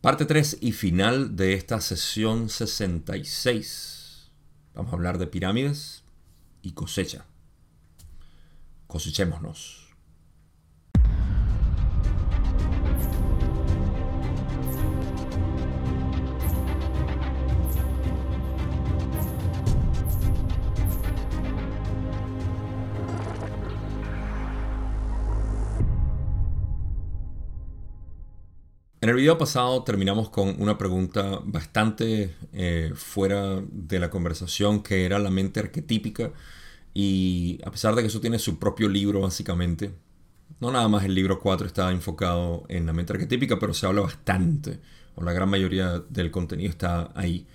Parte 3 y final de esta sesión 66. Vamos a hablar de pirámides y cosecha. Cosechémonos. El video pasado terminamos con una pregunta bastante eh, fuera de la conversación que era la mente arquetípica y a pesar de que eso tiene su propio libro básicamente, no nada más el libro 4 está enfocado en la mente arquetípica, pero se habla bastante, o la gran mayoría del contenido está ahí.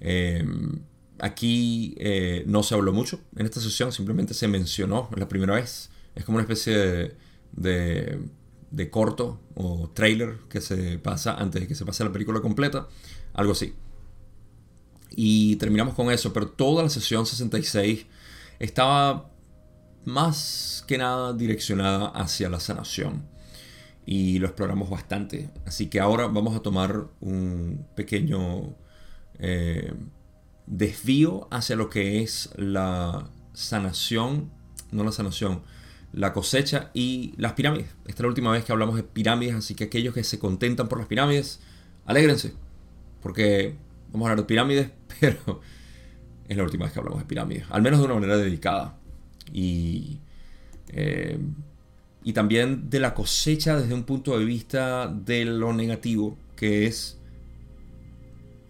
Em, aquí eh, no se habló mucho en esta sesión, simplemente se mencionó la primera vez. Es como una especie de corto o trailer que se pasa antes de que se pase la película completa, algo así. Y terminamos con eso, pero toda la sesión 66 estaba más que nada direccionada hacia la sanación. Y lo exploramos bastante. Así que ahora vamos a tomar un pequeño eh, desvío hacia lo que es la sanación, no la sanación, la cosecha y las pirámides. Esta es la última vez que hablamos de pirámides, así que aquellos que se contentan por las pirámides, alégrense, porque vamos a hablar de pirámides, pero es la última vez que hablamos de pirámides, al menos de una manera dedicada. Y, eh, y también de la cosecha desde un punto de vista de lo negativo, que es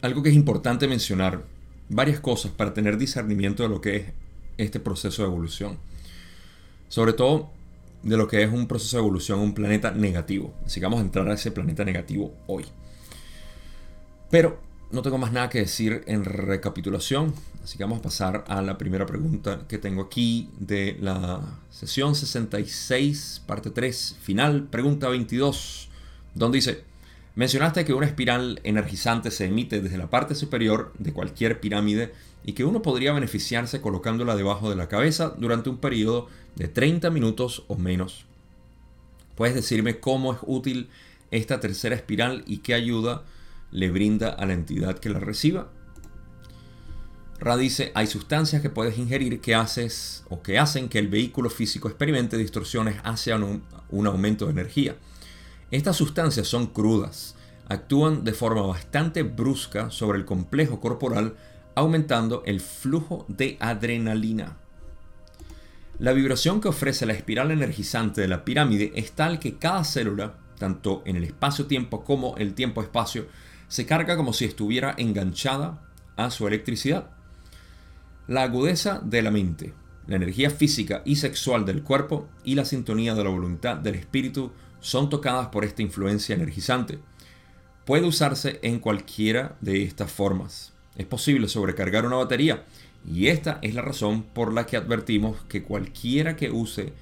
algo que es importante mencionar, varias cosas para tener discernimiento de lo que es este proceso de evolución sobre todo de lo que es un proceso de evolución, un planeta negativo. Así que vamos a entrar a ese planeta negativo hoy. Pero no tengo más nada que decir en recapitulación, así que vamos a pasar a la primera pregunta que tengo aquí de la sesión 66, parte 3, final, pregunta 22, donde dice, mencionaste que una espiral energizante se emite desde la parte superior de cualquier pirámide y que uno podría beneficiarse colocándola debajo de la cabeza durante un periodo de 30 minutos o menos. ¿Puedes decirme cómo es útil esta tercera espiral y qué ayuda le brinda a la entidad que la reciba? Ra dice, hay sustancias que puedes ingerir que haces o que hacen que el vehículo físico experimente distorsiones hacia un, un aumento de energía. Estas sustancias son crudas, actúan de forma bastante brusca sobre el complejo corporal, aumentando el flujo de adrenalina. La vibración que ofrece la espiral energizante de la pirámide es tal que cada célula, tanto en el espacio-tiempo como el tiempo-espacio, se carga como si estuviera enganchada a su electricidad. La agudeza de la mente, la energía física y sexual del cuerpo y la sintonía de la voluntad del espíritu son tocadas por esta influencia energizante. Puede usarse en cualquiera de estas formas. Es posible sobrecargar una batería y esta es la razón por la que advertimos que cualquiera que use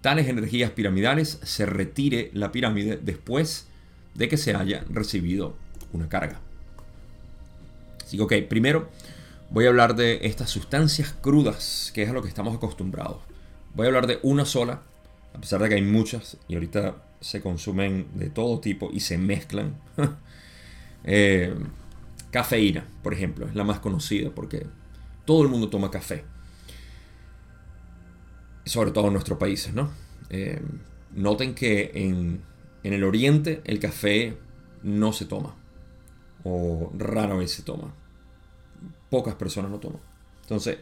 tales energías piramidales se retire la pirámide después de que se haya recibido una carga. Así que, ok, primero voy a hablar de estas sustancias crudas, que es a lo que estamos acostumbrados. Voy a hablar de una sola, a pesar de que hay muchas y ahorita se consumen de todo tipo y se mezclan. Eh, cafeína, por ejemplo, es la más conocida porque todo el mundo toma café. Sobre todo en nuestros países, ¿no? Eh, noten que en, el oriente el café no se toma. O rara vez se toma. Pocas personas lo toman. Entonces,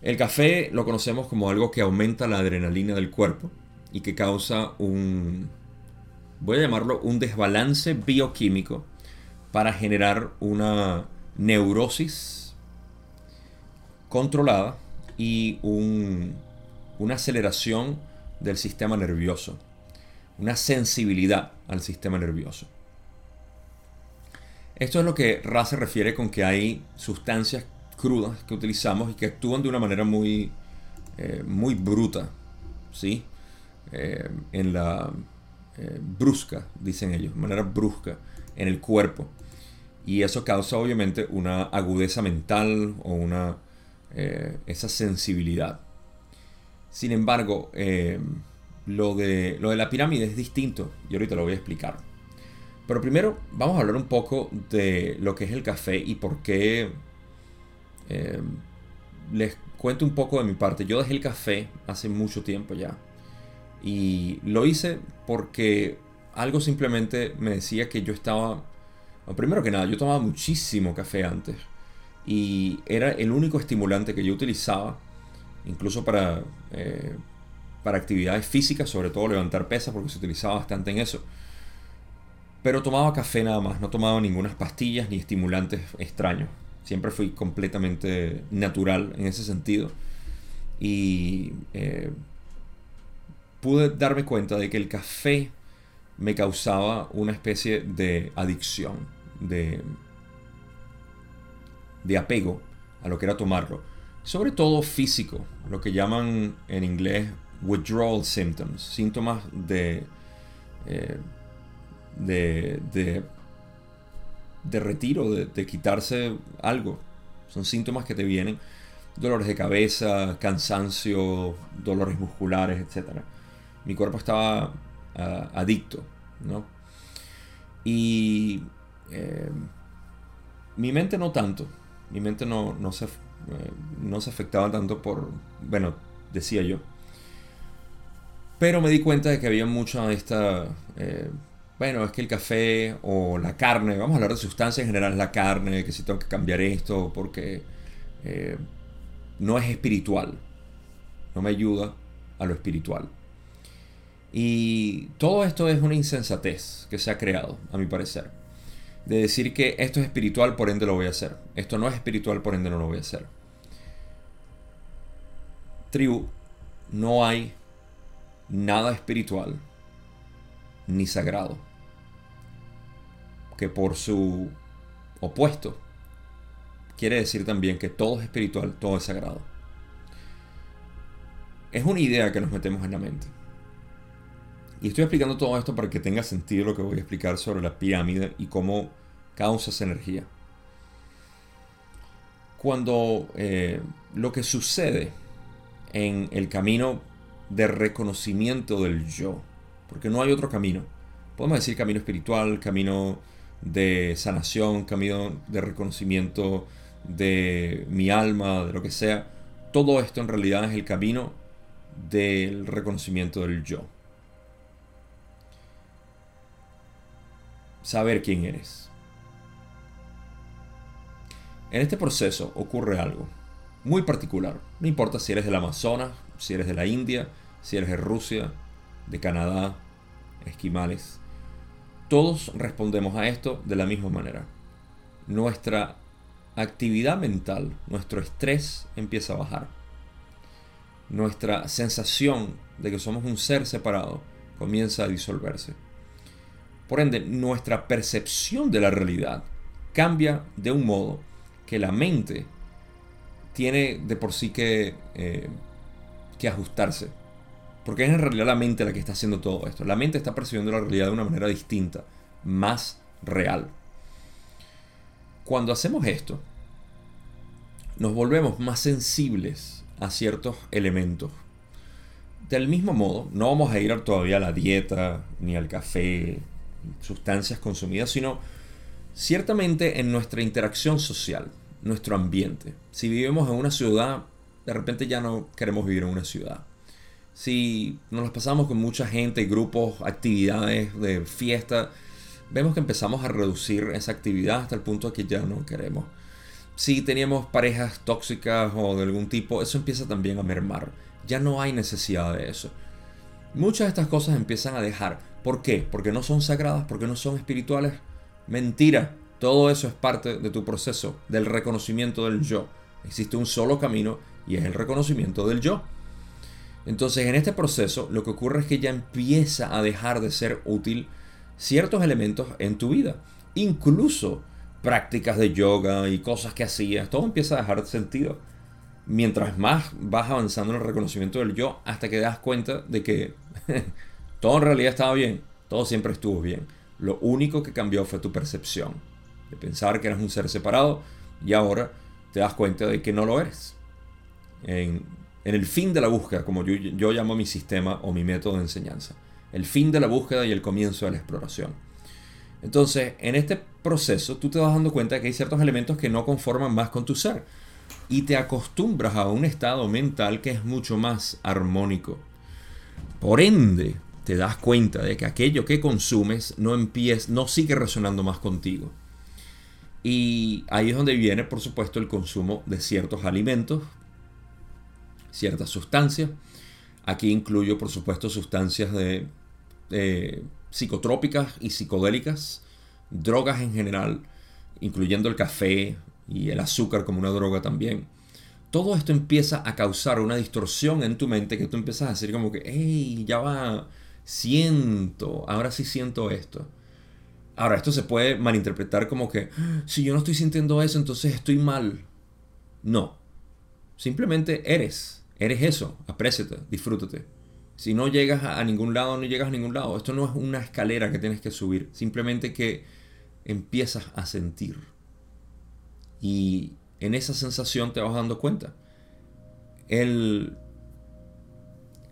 el café lo conocemos como algo que aumenta la adrenalina del cuerpo y que causa un, voy a llamarlo un desbalance bioquímico para generar una neurosis controlada y una aceleración del sistema nervioso, una sensibilidad al sistema nervioso. Esto es lo que Ra se refiere con que hay sustancias crudas que utilizamos y que actúan de una manera muy, eh, muy bruta, ¿sí? Eh, en la eh, brusca, dicen ellos, de manera brusca en el cuerpo. Y eso causa obviamente una agudeza mental o una eh, esa sensibilidad. Sin embargo, eh, lo, de, lo de la pirámide es distinto y ahorita lo voy a explicar. Pero primero vamos a hablar un poco de lo que es el café y por qué eh, les cuento un poco de mi parte. Yo dejé el café hace mucho tiempo ya. Y lo hice porque algo simplemente me decía que yo estaba... primero que nada, yo tomaba muchísimo café antes. Y era el único estimulante que yo utilizaba, incluso para, eh, para actividades físicas, sobre todo levantar pesas, porque se utilizaba bastante en eso. Pero tomaba café nada más, no tomaba ninguna pastillas ni estimulantes extraños. Siempre fui completamente natural en ese sentido. Y eh, pude darme cuenta de que el café me causaba una especie de adicción, de, de apego a lo que era tomarlo. Sobre todo físico, lo que llaman en inglés withdrawal symptoms, síntomas de, eh, de, de, retiro, de, quitarse algo. Son síntomas que te vienen, dolores de cabeza, cansancio, dolores musculares, etc. Mi cuerpo estaba adicto, ¿no? Y eh, mi mente no tanto, mi mente no, no, se, eh, no se afectaba tanto por, bueno, decía yo. Pero me di cuenta de que había mucha de esta, eh, bueno, es que el café o la carne, vamos a hablar de sustancias en general, la carne, que si tengo que cambiar esto porque no es espiritual, no me ayuda a lo espiritual. Y todo esto es una insensatez que se ha creado, a mi parecer. De decir que esto es espiritual, por ende lo voy a hacer. Esto no es espiritual, por ende no lo voy a hacer. Tribu, no hay nada espiritual ni sagrado que por su opuesto quiere decir también que todo es espiritual, todo es sagrado. Es una idea que nos metemos en la mente. Y estoy explicando todo esto para que tenga sentido lo que voy a explicar sobre la pirámide y cómo causa esa energía. Cuando eh, lo que sucede en el camino de reconocimiento del yo, porque no hay otro camino, podemos decir camino espiritual, camino de sanación, camino de reconocimiento de mi alma, de lo que sea, todo esto en realidad es el camino del reconocimiento del yo. Saber quién eres. En este proceso ocurre algo muy particular. No importa si eres del Amazonas, si eres de la India, si eres de Rusia, de Canadá, esquimales. Todos respondemos a esto de la misma manera. Nuestra actividad mental, nuestro estrés empieza a bajar. Nuestra sensación de que somos un ser separado comienza a disolverse. Por ende, nuestra percepción de la realidad cambia de un modo que la mente tiene de por sí que, eh, que ajustarse. Porque es en realidad la mente la que está haciendo todo esto. La mente está percibiendo la realidad de una manera distinta, más real. Cuando hacemos esto, nos volvemos más sensibles a ciertos elementos. Del mismo modo, no vamos a ir todavía a la dieta, ni al café, sustancias consumidas, sino ciertamente en nuestra interacción social, nuestro ambiente. Si vivimos en una ciudad, de repente ya no queremos vivir en una ciudad. Si nos las pasamos con mucha gente, grupos, actividades de fiesta, vemos que empezamos a reducir esa actividad hasta el punto de que ya no queremos. Si teníamos parejas tóxicas o de algún tipo, eso empieza también a mermar. Ya no hay necesidad de eso. Muchas de estas cosas empiezan a dejar. ¿Por qué? Porque no son sagradas, porque no son espirituales. Mentira. Todo eso es parte de tu proceso, del reconocimiento del yo. Existe un solo camino y es el reconocimiento del yo. Entonces en este proceso lo que ocurre es que ya empieza a dejar de ser útil ciertos elementos en tu vida. Incluso prácticas de yoga y cosas que hacías, todo empieza a dejar sentido mientras más vas avanzando en el reconocimiento del yo, hasta que das cuenta de que todo en realidad estaba bien, todo siempre estuvo bien. Lo único que cambió fue tu percepción, de pensar que eras un ser separado y ahora te das cuenta de que no lo eres. En, el fin de la búsqueda, como yo, yo llamo mi sistema o mi método de enseñanza. El fin de la búsqueda y el comienzo de la exploración. Entonces, en este proceso, tú te vas dando cuenta de que hay ciertos elementos que no conforman más con tu ser. Y te acostumbras a un estado mental que es mucho más armónico. Por ende, te das cuenta de que aquello que consumes no empieza, no sigue resonando más contigo. Y ahí es donde viene, por supuesto, el consumo de ciertos alimentos, ciertas sustancias. Aquí incluyo, por supuesto, sustancias de, psicotrópicas y psicodélicas, drogas en general, incluyendo el café y el azúcar como una droga también. Todo esto empieza a causar una distorsión en tu mente que tú empiezas a decir como que, hey, ya va, siento, ahora sí siento esto. Ahora, esto se puede malinterpretar como que, si yo no estoy sintiendo eso, entonces estoy mal. No. Simplemente eres. Eres eso. Apréciate, disfrútate. Si no llegas a ningún lado, no llegas a ningún lado. Esto no es una escalera que tienes que subir. Simplemente que empiezas a sentir. Y en esa sensación te vas dando cuenta. El,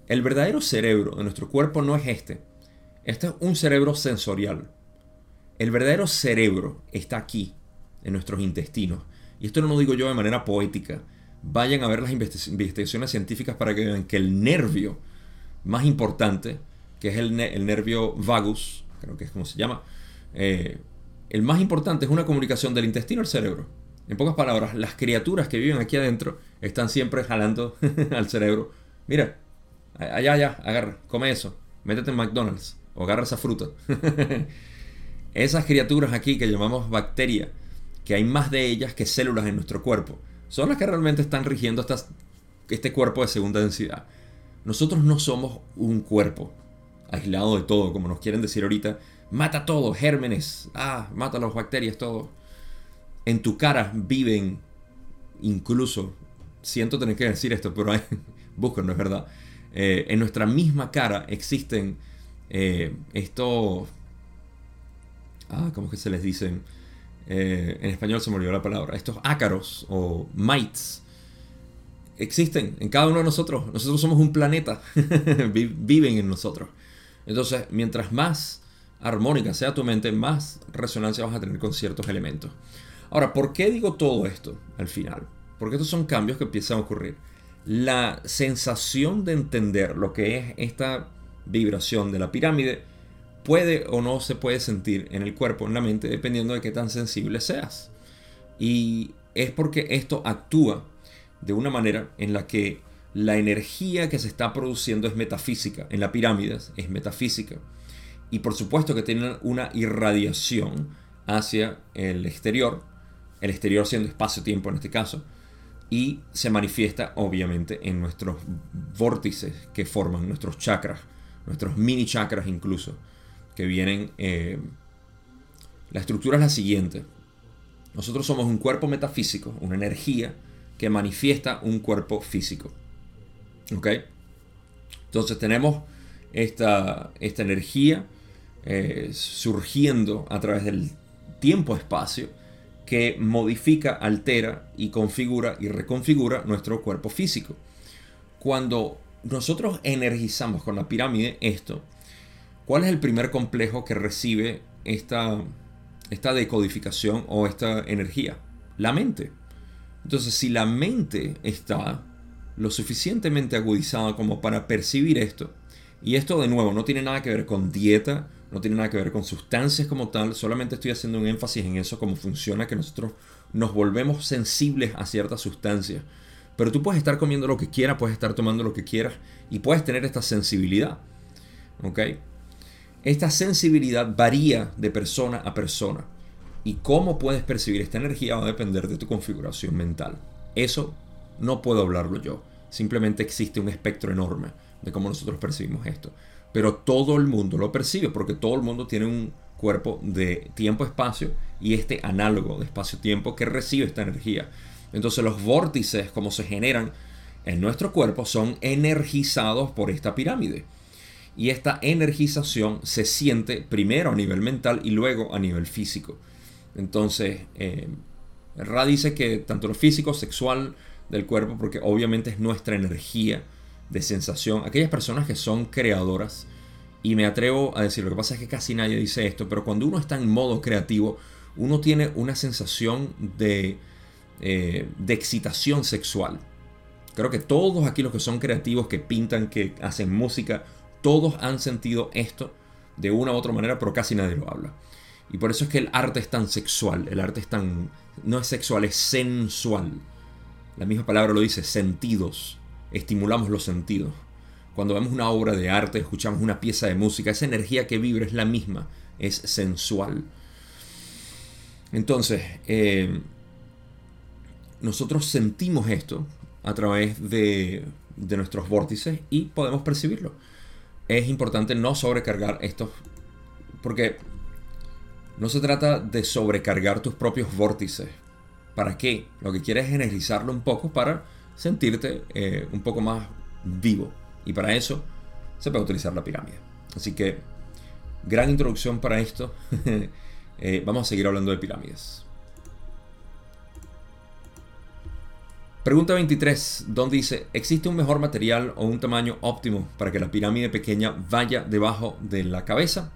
el verdadero cerebro de nuestro cuerpo no es este. Este es un cerebro sensorial. El verdadero cerebro está aquí, en nuestros intestinos. Y esto no lo digo yo de manera poética. Vayan a ver las investigaciones científicas para que vean que el nervio más importante, que es el, nervio vagus, creo que es como se llama, eh, el más importante es una comunicación del intestino al cerebro. En pocas palabras, las criaturas que viven aquí adentro están siempre jalando al cerebro. Mira, allá, allá, agarra, come eso, métete en McDonald's o agarra esa fruta. Esas criaturas aquí que llamamos bacterias, que hay más de ellas que células en nuestro cuerpo, son las que realmente están rigiendo este cuerpo de segunda densidad. Nosotros no somos un cuerpo aislado de todo, como nos quieren decir ahorita. Mata todo, gérmenes, ah, mata las bacterias, todo. En tu cara viven, incluso, siento tener que decir esto, pero buscan, no es verdad. Eh, en nuestra misma cara existen eh, estos ah, ¿cómo que se les dicen? Eh, en español se me olvidó la palabra, estos ácaros o mites existen en cada uno de nosotros. Nosotros somos un planeta, viven en nosotros. Entonces, mientras más armónica sea tu mente, más resonancia vas a tener con ciertos elementos. Ahora, ¿por qué digo todo esto al final? Porque estos son cambios que empiezan a ocurrir. La sensación de entender lo que es esta vibración de la pirámide puede o no se puede sentir en el cuerpo, en la mente, dependiendo de qué tan sensible seas. Y es porque esto actúa de una manera en la que la energía que se está produciendo es metafísica, en la pirámide es metafísica. Y por supuesto que tiene una irradiación hacia el exterior, el exterior siendo espacio-tiempo en este caso, y se manifiesta obviamente en nuestros vórtices que forman nuestros chakras, nuestros mini chakras incluso que vienen... Eh, la estructura es la siguiente. Nosotros somos un cuerpo metafísico, una energía que manifiesta un cuerpo físico. ¿Ok? Entonces tenemos esta, esta energía eh, surgiendo a través del tiempo-espacio que modifica, altera y configura y reconfigura nuestro cuerpo físico. Cuando nosotros energizamos con la pirámide esto, ¿Cuál es el primer complejo que recibe esta, esta decodificación o esta energía? La mente. Entonces, si la mente está lo suficientemente agudizada como para percibir esto, y esto de nuevo no tiene nada que ver con dieta, no tiene nada que ver con sustancias como tal, solamente estoy haciendo un énfasis en eso, cómo funciona, que nosotros nos volvemos sensibles a ciertas sustancias. Pero tú puedes estar comiendo lo que quieras, puedes estar tomando lo que quieras y puedes tener esta sensibilidad. ¿Ok? Esta sensibilidad varía de persona a persona y cómo puedes percibir esta energía va a depender de tu configuración mental. Eso no puedo hablarlo yo, simplemente existe un espectro enorme de cómo nosotros percibimos esto. Pero todo el mundo lo percibe porque todo el mundo tiene un cuerpo de tiempo-espacio y este análogo de espacio-tiempo que recibe esta energía. Entonces los vórtices como se generan en nuestro cuerpo son energizados por esta pirámide y esta energización se siente primero a nivel mental y luego a nivel físico. Entonces, eh, Ra dice que tanto lo físico, sexual del cuerpo, porque obviamente es nuestra energía de sensación, aquellas personas que son creadoras Y me atrevo a decir, lo que pasa es que casi nadie dice esto, pero cuando uno está en modo creativo, uno tiene una sensación de, eh, de excitación sexual. Creo que todos aquí los que son creativos, que pintan, que hacen música, todos han sentido esto de una u otra manera, pero casi nadie lo habla. Y por eso es que el arte es tan sexual, el arte es tan... no es sexual, es sensual. La misma palabra lo dice, sentidos. Estimulamos los sentidos. Cuando vemos una obra de arte, escuchamos una pieza de música, esa energía que vibra es la misma, es sensual. Entonces, eh, nosotros sentimos esto a través de, de nuestros vórtices y podemos percibirlo. Es importante no sobrecargar estos, porque no se trata de sobrecargar tus propios vórtices. ¿Para qué? Lo que quieres es energizarlo un poco para sentirte eh, un poco más vivo. Y para eso se puede utilizar la pirámide. Así que, gran introducción para esto. Eh, vamos a seguir hablando de pirámides. Pregunta 23, donde dice, ¿existe un mejor material o un tamaño óptimo para que la pirámide pequeña vaya debajo de la cabeza?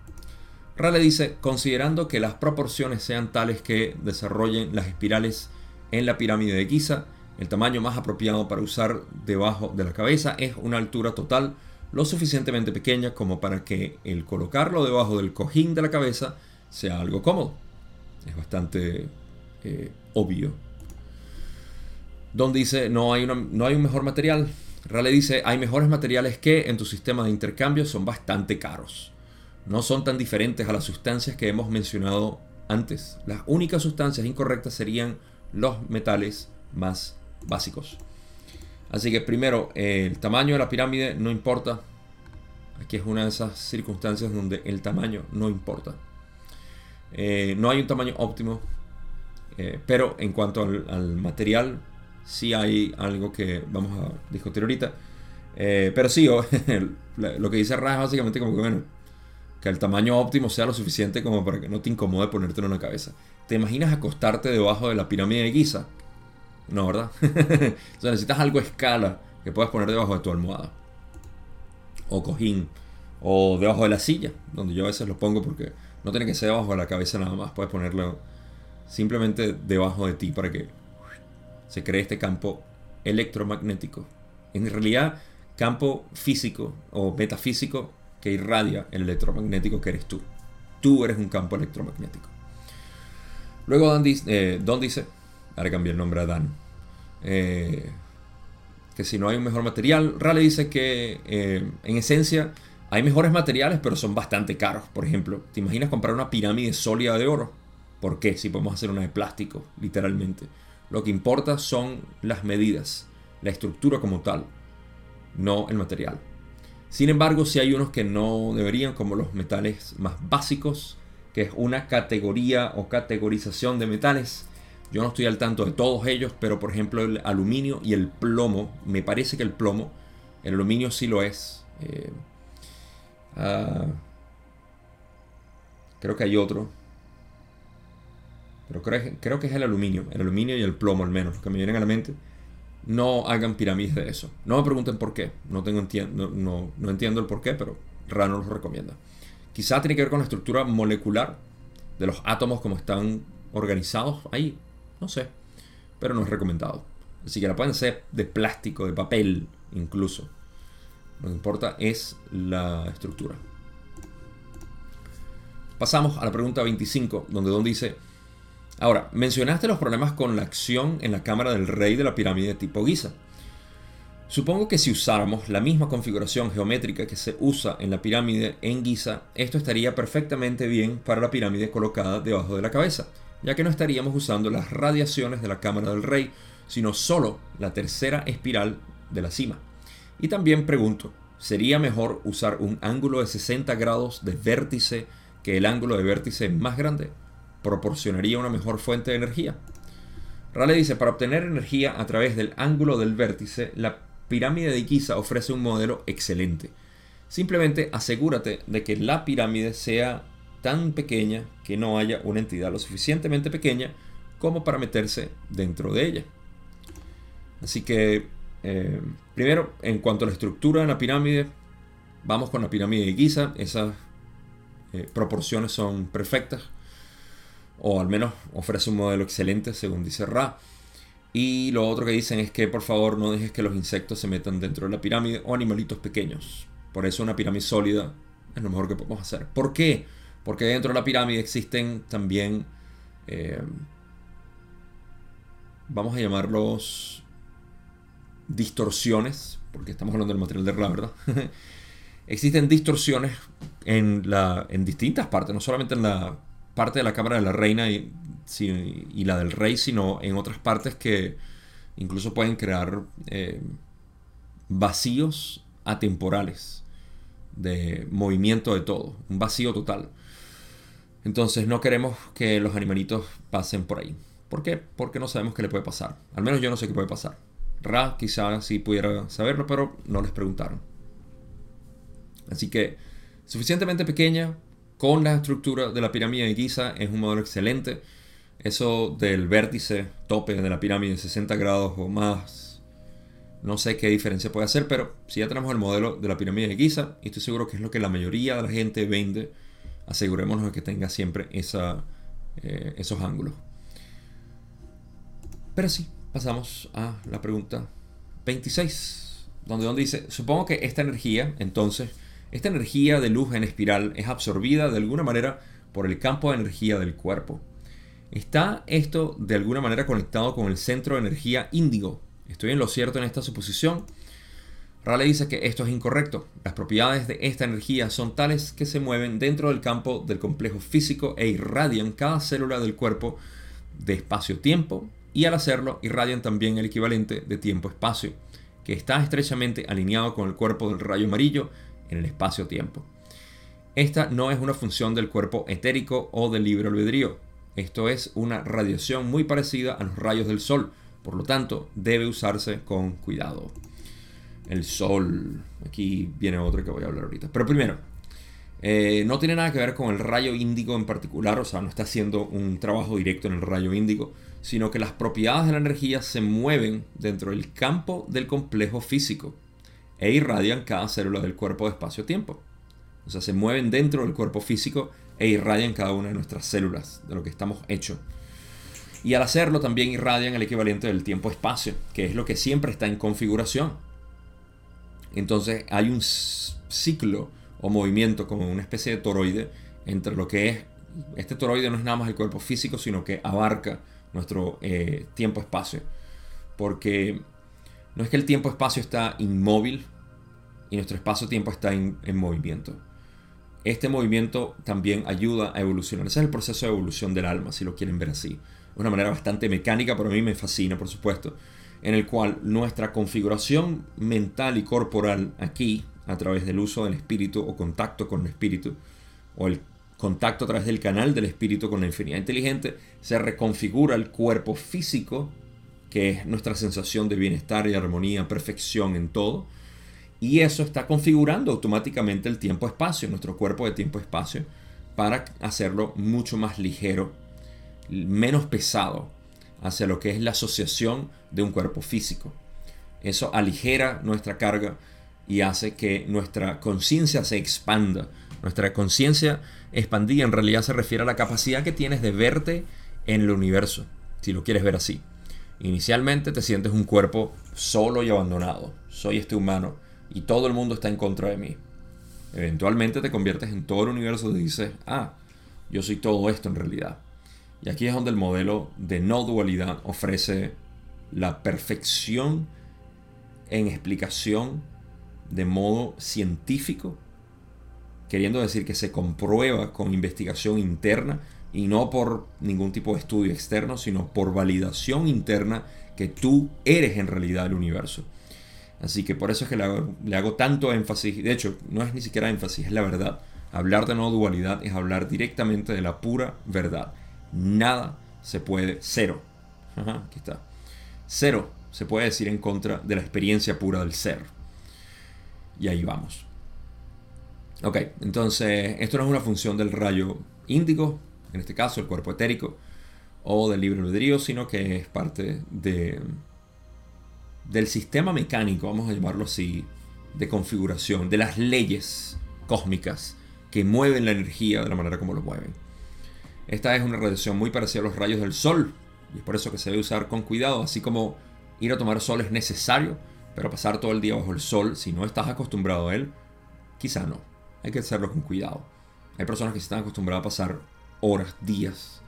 Rale dice, considerando que las proporciones sean tales que desarrollen las espirales en la pirámide de Giza, el tamaño más apropiado para usar debajo de la cabeza es una altura total lo suficientemente pequeña como para que el colocarlo debajo del cojín de la cabeza sea algo cómodo. Es bastante eh, obvio. Don dice, no hay, no hay un mejor material. Rale dice, hay mejores materiales que en tu sistema de intercambio son bastante caros. No son tan diferentes a las sustancias que hemos mencionado antes. Las únicas sustancias incorrectas serían los metales más básicos. Así que primero, el tamaño de la pirámide no importa. Aquí es una de esas circunstancias donde el tamaño no importa. Eh, no hay un tamaño óptimo, eh, pero en cuanto al, material, sí hay algo que vamos a discutir ahorita. Eh, pero sí, lo que dice Raj básicamente como que bueno, que el tamaño óptimo sea lo suficiente como para que no te incomode ponértelo en la cabeza. ¿Te imaginas acostarte debajo de la pirámide de Giza? No, ¿verdad? o sea, necesitas algo a escala que puedas poner debajo de tu almohada. O cojín. O debajo de la silla, donde yo a veces lo pongo porque no tiene que ser debajo de la cabeza nada más. Puedes ponerlo simplemente debajo de ti para que se cree este campo electromagnético. En realidad, campo físico o metafísico que irradia el electromagnético que eres tú. Tú eres un campo electromagnético. Luego Don eh, Don dice ahora cambié el nombre a Dan, eh, que si no hay un mejor material, Raleigh dice que eh, en esencia hay mejores materiales, pero son bastante caros. Por ejemplo, ¿te imaginas comprar una pirámide sólida de oro? ¿Por qué? Si podemos hacer una de plástico, literalmente. Lo que importa son las medidas, la estructura como tal, no el material. Sin embargo, si hay unos que no deberían, como los metales más básicos, que es una categoría o categorización de metales. Yo no estoy al tanto de todos ellos, pero por ejemplo el aluminio y el plomo, me parece que el plomo, el aluminio sí lo es. Eh, ah, creo que hay otro. Pero creo, que es el aluminio, el aluminio y el plomo al menos, que me vienen a la mente no hagan pirámides de eso. No me pregunten por qué. No, no, entiendo el por qué, pero Rano lo recomienda. Quizá tiene que ver con la estructura molecular de los átomos como están organizados ahí. No sé. Pero no es recomendado. Así que la pueden hacer de plástico, de papel incluso. Lo que importa es la estructura. Pasamos a la pregunta 25, donde Don dice, Ahora, mencionaste los problemas con la acción en la cámara del rey de la pirámide tipo Giza. Supongo que si usáramos la misma configuración geométrica que se usa en la pirámide en Giza, esto estaría perfectamente bien para la pirámide colocada debajo de la cabeza, ya que no estaríamos usando las radiaciones de la cámara del rey, sino solo la tercera espiral de la cima. Y también pregunto, ¿sería mejor usar un ángulo de 60 grados de vértice que el ángulo de vértice más grande? proporcionaría una mejor fuente de energía. Raleigh dice, para obtener energía a través del ángulo del vértice, la pirámide de Giza ofrece un modelo excelente. Simplemente asegúrate de que la pirámide sea tan pequeña que no haya una entidad lo suficientemente pequeña como para meterse dentro de ella. Así que, eh, primero, en cuanto a la estructura de la pirámide, vamos con la pirámide de Giza, esas eh, proporciones son perfectas, o al menos ofrece un modelo excelente, según dice Ra. Y lo otro que dicen es que por favor no dejes que los insectos se metan dentro de la pirámide o animalitos pequeños. Por eso una pirámide sólida es lo mejor que podemos hacer. ¿Por qué? Porque dentro de la pirámide existen también, eh, vamos a llamarlos distorsiones, porque estamos hablando del material de Ra, ¿verdad? existen distorsiones en, la, en distintas partes, no solamente en la parte de la cámara de la reina y, y la del rey, sino en otras partes que incluso pueden crear eh, vacíos atemporales de movimiento de todo, un vacío total. Entonces no queremos que los animalitos pasen por ahí. ¿Por qué? Porque no sabemos qué le puede pasar. Al menos yo no sé qué puede pasar. Ra quizá sí pudiera saberlo, pero no les preguntaron. Así que suficientemente pequeña, con la estructura de la pirámide de Giza, es un modelo excelente. Eso del vértice tope de la pirámide de 60 grados o más, no sé qué diferencia puede hacer, pero si ya tenemos el modelo de la pirámide de Giza, y estoy seguro que es lo que la mayoría de la gente vende, asegurémonos de que tenga siempre eh, esos ángulos. Pero sí, pasamos a la pregunta 26, donde, donde dice, supongo que esta energía, entonces, esta energía de luz en espiral es absorbida de alguna manera por el campo de energía del cuerpo. ¿Está esto de alguna manera conectado con el centro de energía índigo? ¿Estoy en lo cierto en esta suposición? Raleigh dice que esto es incorrecto. Las propiedades de esta energía son tales que se mueven dentro del campo del complejo físico e irradian cada célula del cuerpo de espacio-tiempo y al hacerlo irradian también el equivalente de tiempo-espacio, que está estrechamente alineado con el cuerpo del rayo amarillo en el espacio-tiempo. Esta no es una función del cuerpo etérico o del libre albedrío. Esto es una radiación muy parecida a los rayos del sol, por lo tanto debe usarse con cuidado. El sol, aquí viene otro que voy a hablar ahorita. Pero primero, eh, no tiene nada que ver con el rayo índigo en particular, o sea, no está haciendo un trabajo directo en el rayo índigo, sino que las propiedades de la energía se mueven dentro del campo del complejo físico e irradian cada célula del cuerpo de espacio-tiempo. O sea, se mueven dentro del cuerpo físico e irradian cada una de nuestras células, de lo que estamos hechos. Y al hacerlo también irradian el equivalente del tiempo-espacio, que es lo que siempre está en configuración. Entonces hay un ciclo o movimiento como una especie de toroide entre lo que es, este toroide no es nada más el cuerpo físico, sino que abarca nuestro eh, tiempo-espacio. Porque no es que el tiempo-espacio está inmóvil y nuestro espacio-tiempo está en, movimiento. Este movimiento también ayuda a evolucionar. Ese es el proceso de evolución del alma, si lo quieren ver así. De una manera bastante mecánica, pero a mí me fascina, por supuesto. En el cual nuestra configuración mental y corporal aquí, a través del uso del espíritu o contacto con el espíritu, o el contacto a través del canal del espíritu con la infinidad inteligente, se reconfigura el cuerpo físico que es nuestra sensación de bienestar y armonía, perfección en todo. Y eso está configurando automáticamente el tiempo-espacio, nuestro cuerpo de tiempo-espacio, para hacerlo mucho más ligero, menos pesado hacia lo que es la asociación de un cuerpo físico. Eso aligera nuestra carga y hace que nuestra conciencia se expanda. Nuestra conciencia expandida en realidad se refiere a la capacidad que tienes de verte en el universo, si lo quieres ver así. Inicialmente te sientes un cuerpo solo y abandonado. Soy este humano y todo el mundo está en contra de mí. Eventualmente te conviertes en todo el universo y dices, ah, yo soy todo esto en realidad. Y aquí es donde el modelo de no dualidad ofrece la perfección en explicación de modo científico, queriendo decir que se comprueba con investigación interna y no por ningún tipo de estudio externo, sino por validación interna que tú eres en realidad el universo. Así que por eso es que le hago, tanto énfasis, de hecho no es ni siquiera énfasis, es la verdad. Hablar de no dualidad es hablar directamente de la pura verdad. Nada se puede, cero, aquí está, cero se puede decir en contra de la experiencia pura del ser. Y ahí vamos. Ok, entonces esto no es una función del rayo índigo, en este caso el cuerpo etérico, o del libre albedrío, sino que es parte de, del sistema mecánico, vamos a llamarlo así, de configuración, de las leyes cósmicas que mueven la energía de la manera como lo mueven. Esta es una radiación muy parecida a los rayos del sol y es por eso que se debe usar con cuidado, así como ir a tomar sol es necesario, pero pasar todo el día bajo el sol, si no estás acostumbrado a él, quizá no. Hay que hacerlo con cuidado. Hay personas que están acostumbradas a pasar horas, días,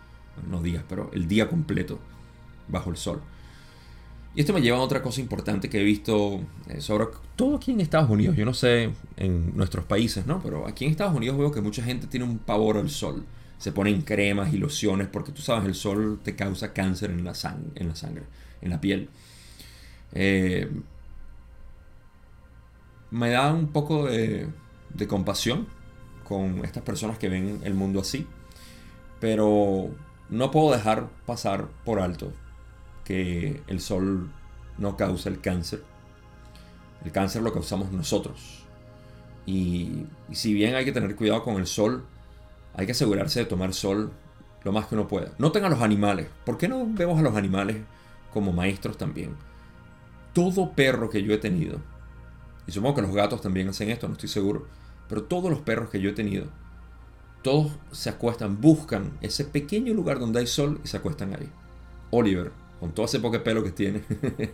no días, pero el día completo bajo el sol. Y esto me lleva a otra cosa importante que he visto eh, sobre todo aquí en Estados Unidos. Yo no sé en nuestros países, ¿no? Pero aquí en Estados Unidos veo que mucha gente tiene un pavor al sol. Se ponen cremas y lociones porque tú sabes, el sol te causa cáncer en la, en la sangre, en la piel. Eh, me da un poco de compasión con estas personas que ven el mundo así. Pero no puedo dejar pasar por alto que el sol no causa el cáncer. El cáncer lo causamos nosotros. Y, si bien hay que tener cuidado con el sol, hay que asegurarse de tomar sol lo más que uno pueda. Noten a los animales. ¿Por qué no vemos a los animales como maestros también? Todo perro que yo he tenido, y supongo que los gatos también hacen esto, no estoy seguro, pero todos los perros que yo he tenido, todos se acuestan, buscan ese pequeño lugar donde hay sol y se acuestan ahí. Oliver, con todo ese poco pelo que tiene,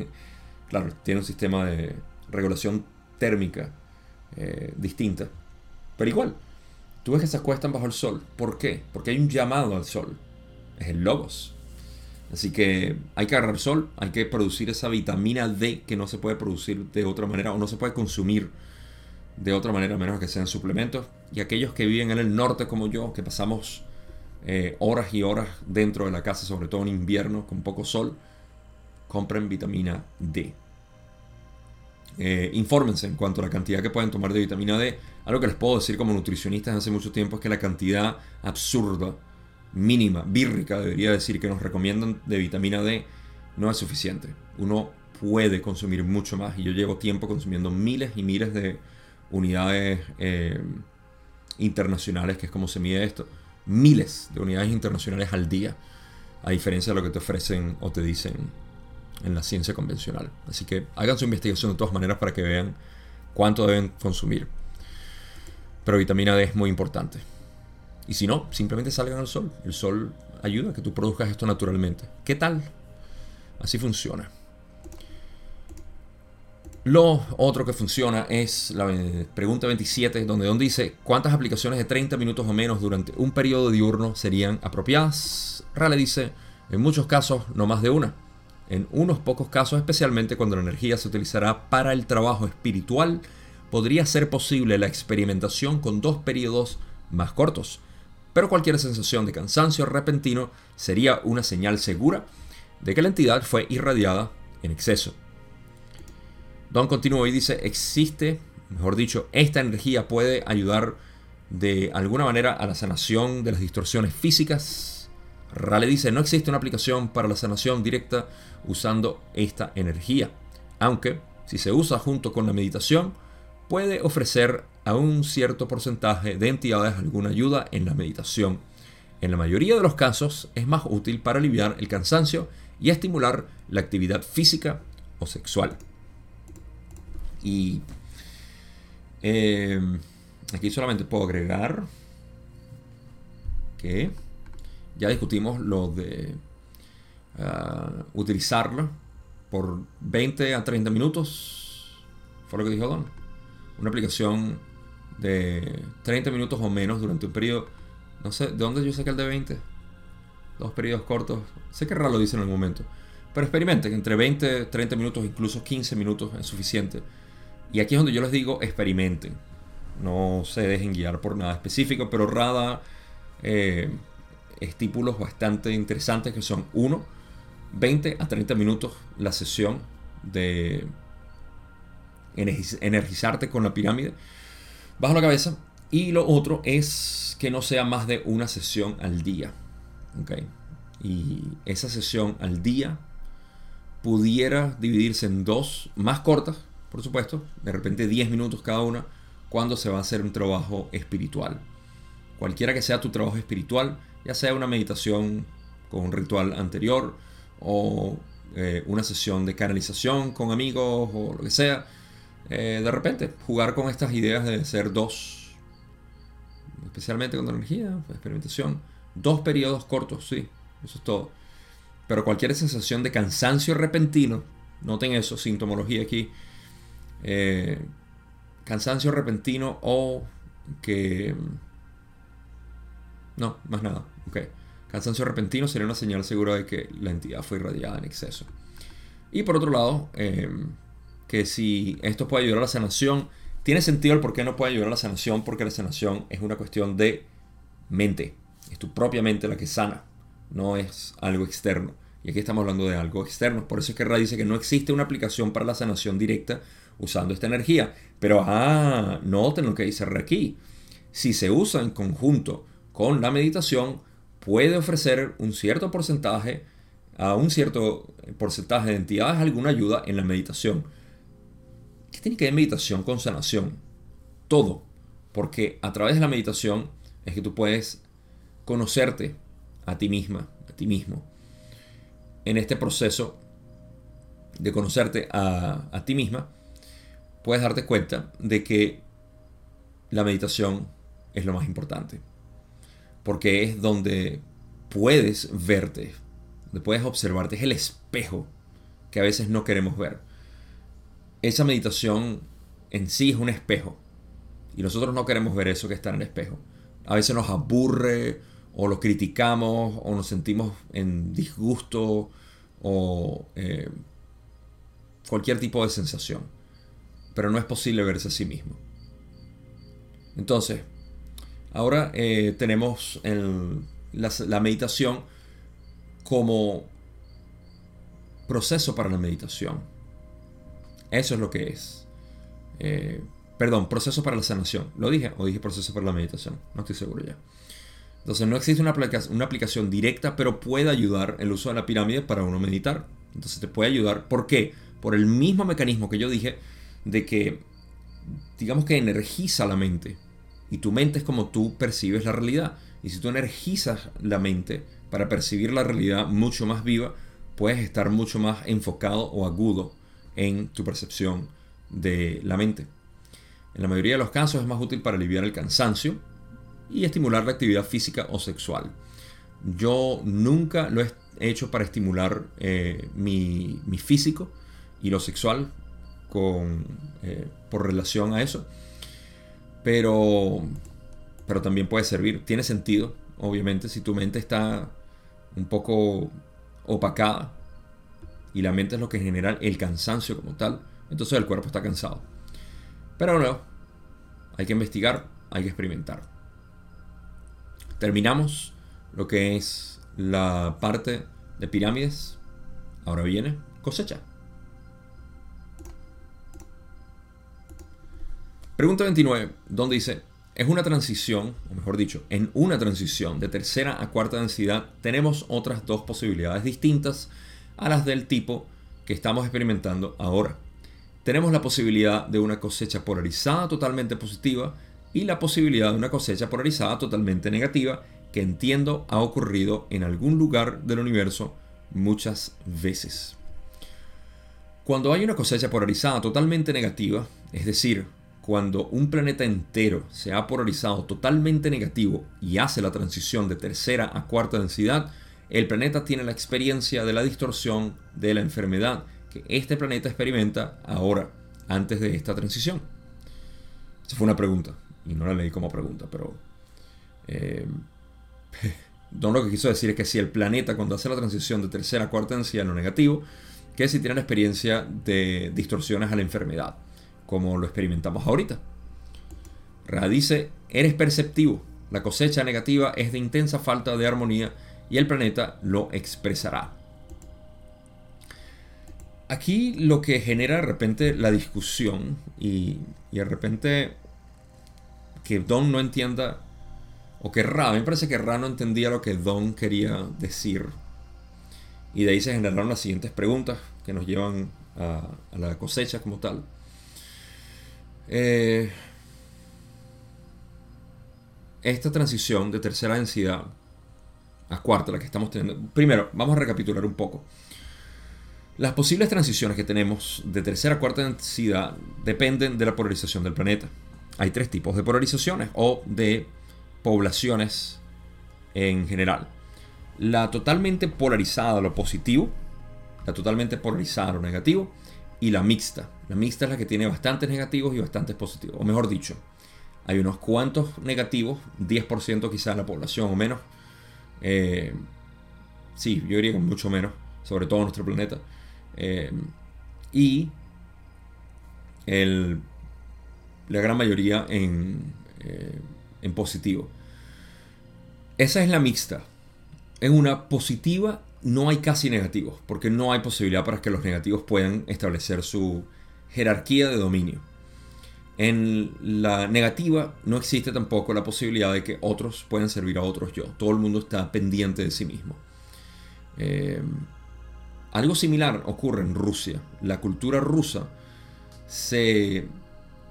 claro, tiene un sistema de regulación térmica eh, distinta. Pero igual, tú ves que se acuestan bajo el sol. ¿Por qué? Porque hay un llamado al sol. Es el logos. Así que hay que agarrar sol, hay que producir esa vitamina D que no se puede producir de otra manera o no se puede consumir de otra manera a menos que sean suplementos. Y aquellos que viven en el norte como yo, que pasamos eh, horas y horas dentro de la casa, sobre todo en invierno con poco sol, compren vitamina D. Eh, infórmense en cuanto a la cantidad que pueden tomar de vitamina D. Algo que les puedo decir como nutricionistas hace mucho tiempo es que la cantidad absurda, mínima, bírrica, debería decir, que nos recomiendan de vitamina D no es suficiente. Uno puede consumir mucho más y yo llevo tiempo consumiendo miles y miles de unidades eh, internacionales, que es como se mide esto miles de unidades internacionales al día, a diferencia de lo que te ofrecen o te dicen en la ciencia convencional. Así que hagan su investigación de todas maneras para que vean cuánto deben consumir. Pero vitamina D es muy importante. Y si no, simplemente salgan al sol. El sol ayuda a que tú produzcas esto naturalmente. ¿Qué tal? Así funciona. Lo otro que funciona es la pregunta 27, donde Don dice, ¿cuántas aplicaciones de 30 minutos o menos durante un periodo diurno serían apropiadas? Rale dice, en muchos casos no más de una. En unos pocos casos, especialmente cuando la energía se utilizará para el trabajo espiritual, podría ser posible la experimentación con dos periodos más cortos. Pero cualquier sensación de cansancio repentino sería una señal segura de que la entidad fue irradiada en exceso. Don continúa y dice, existe, mejor dicho, esta energía puede ayudar de alguna manera a la sanación de las distorsiones físicas. Rale dice, no existe una aplicación para la sanación directa usando esta energía, aunque si se usa junto con la meditación, puede ofrecer a un cierto porcentaje de entidades alguna ayuda en la meditación. En la mayoría de los casos es más útil para aliviar el cansancio y estimular la actividad física o sexual. Y eh, aquí solamente puedo agregar que ya discutimos lo de uh, utilizarlo por 20 a 30 minutos. Fue lo que dijo Don. Una aplicación de 30 minutos o menos durante un periodo. No sé, ¿de dónde yo saqué el de 20? Dos periodos cortos. Sé que raro lo dice en algún momento. Pero experimenten, entre 20, 30 minutos, incluso 15 minutos es suficiente y aquí es donde yo les digo, experimenten. No se dejen guiar por nada específico, pero Rada eh, estípulos bastante interesantes que son, uno, 20 a 30 minutos la sesión de energizarte con la pirámide bajo la cabeza. Y lo otro es que no sea más de una sesión al día. ¿okay? Y esa sesión al día pudiera dividirse en dos más cortas, por supuesto, de repente 10 minutos cada una, cuando se va a hacer un trabajo espiritual. Cualquiera que sea tu trabajo espiritual, ya sea una meditación con un ritual anterior o eh, una sesión de canalización con amigos o lo que sea, eh, de repente jugar con estas ideas de ser dos, especialmente con energía, experimentación, dos periodos cortos, sí, eso es todo. Pero cualquier sensación de cansancio repentino, noten eso, sintomología aquí, eh, cansancio repentino o que... No, más nada, ok. Cansancio repentino sería una señal segura de que la entidad fue irradiada en exceso. Y por otro lado, eh, que si esto puede ayudar a la sanación, tiene sentido el por qué no puede ayudar a la sanación, porque la sanación es una cuestión de mente. Es tu propia mente la que sana, no es algo externo. Y aquí estamos hablando de algo externo. Por eso es que Ra dice que no existe una aplicación para la sanación directa usando esta energía. Pero, ah, noten lo que dice Ra aquí. Si se usa en conjunto con la meditación, puede ofrecer un cierto porcentaje a un cierto porcentaje de entidades alguna ayuda en la meditación. ¿Qué tiene que ver meditación con sanación? Todo. Porque a través de la meditación es que tú puedes conocerte a ti misma, a ti mismo. En este proceso de conocerte a, a ti misma, puedes darte cuenta de que la meditación es lo más importante. Porque es donde puedes verte, donde puedes observarte, es el espejo que a veces no queremos ver esa meditación en sí es un espejo. Y nosotros no queremos ver eso que está en el espejo. A veces nos aburre o lo criticamos o nos sentimos en disgusto o eh, cualquier tipo de sensación. Pero no es posible verse a sí mismo. Entonces, ahora eh, tenemos la meditación como proceso para la meditación eso es lo que es. Eh, perdón, proceso para la sanación. ¿Lo dije o dije proceso para la meditación? No estoy seguro ya. Entonces no existe una, una aplicación directa, pero puede ayudar el uso de la pirámide para uno meditar. Entonces te puede ayudar. ¿Por qué? Por el mismo mecanismo que yo dije de que, digamos que energiza la mente. Y tu mente es como tú percibes la realidad. Y si tú energizas la mente para percibir la realidad mucho más viva, puedes estar mucho más enfocado o agudo en tu percepción de la mente. En la mayoría de los casos es más útil para aliviar el cansancio y estimular la actividad física o sexual. Yo nunca lo he hecho para estimular eh, mi, físico y lo sexual con, eh, por relación a eso. Pero, pero también puede servir. Tiene sentido, obviamente, si tu mente está un poco opacada y la mente es lo que genera el cansancio como tal, entonces el cuerpo está cansado. Pero no, hay que investigar, hay que experimentar. Terminamos lo que es la parte de pirámides. Ahora viene cosecha. Pregunta 29, donde dice, es una transición, o mejor dicho, en una transición de tercera a cuarta densidad tenemos otras dos posibilidades distintas a las del tipo que estamos experimentando ahora. Tenemos la posibilidad de una cosecha polarizada totalmente positiva y la posibilidad de una cosecha polarizada totalmente negativa que entiendo ha ocurrido en algún lugar del universo muchas veces. Cuando hay una cosecha polarizada totalmente negativa, es decir, cuando un planeta entero se ha polarizado totalmente negativo y hace la transición de tercera a cuarta densidad, el planeta tiene la experiencia de la distorsión de la enfermedad que este planeta experimenta ahora, antes de esta transición. Esa fue una pregunta, y no la leí como pregunta, pero... Eh, Don lo que quiso decir es que si el planeta cuando hace la transición de tercera a cuarta densidad en lo negativo, que si tiene la experiencia de distorsiones a la enfermedad, como lo experimentamos ahorita. Ra dice, eres perceptivo, la cosecha negativa es de intensa falta de armonía y el planeta lo expresará. Aquí lo que genera de repente la discusión y, de repente que Don no entienda, o que Ra, me parece que Ra no entendía lo que Don quería decir. Y de ahí se generaron las siguientes preguntas que nos llevan a, la cosecha como tal. Eh, esta transición de tercera densidad a cuarta, la que estamos teniendo. Primero, vamos a recapitular un poco. Las posibles transiciones que tenemos de tercera a cuarta densidad dependen de la polarización del planeta. Hay tres tipos de polarizaciones o de poblaciones en general. La totalmente polarizada, lo positivo, la totalmente polarizada, lo negativo, y la mixta. La mixta es la que tiene bastantes negativos y bastantes positivos. O mejor dicho, hay unos cuantos negativos, 10% quizás de la población o menos. Eh, sí, yo diría que mucho menos, sobre todo en nuestro planeta. Eh, y la gran mayoría eh, en positivo. Esa es la mixta. En una positiva no hay casi negativos, porque no hay posibilidad para que los negativos puedan establecer su jerarquía de dominio. En la negativa no existe tampoco la posibilidad de que otros puedan servir a otros yo. Todo el mundo está pendiente de sí mismo. Eh, algo similar ocurre en Rusia. La cultura rusa se,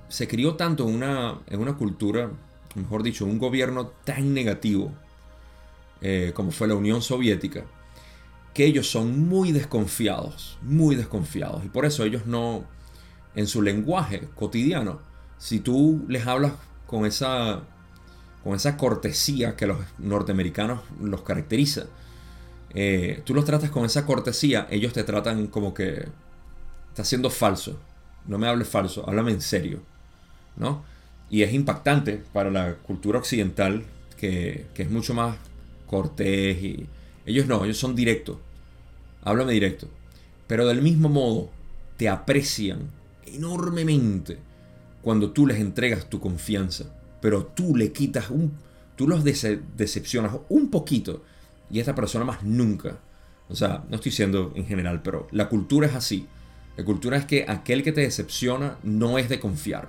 se crió tanto en una, en una cultura, mejor dicho, un gobierno tan negativo eh, como fue la Unión Soviética, que ellos son muy desconfiados, muy desconfiados. Y por eso ellos no, en su lenguaje cotidiano, si tú les hablas con esa, con esa cortesía que los norteamericanos los caracteriza, eh, tú los tratas con esa cortesía, ellos te tratan como que estás siendo falso. No me hables falso, háblame en serio. ¿no? Y es impactante para la cultura occidental que, que es mucho más cortés y ellos no, ellos son directos. Háblame directo. Pero del mismo modo te aprecian enormemente cuando tú les entregas tu confianza, pero tú le quitas un, tú los decepcionas un poquito y esta persona más nunca. O sea, no estoy diciendo en general, pero la cultura es así. La cultura es que aquel que te decepciona no es de confiar.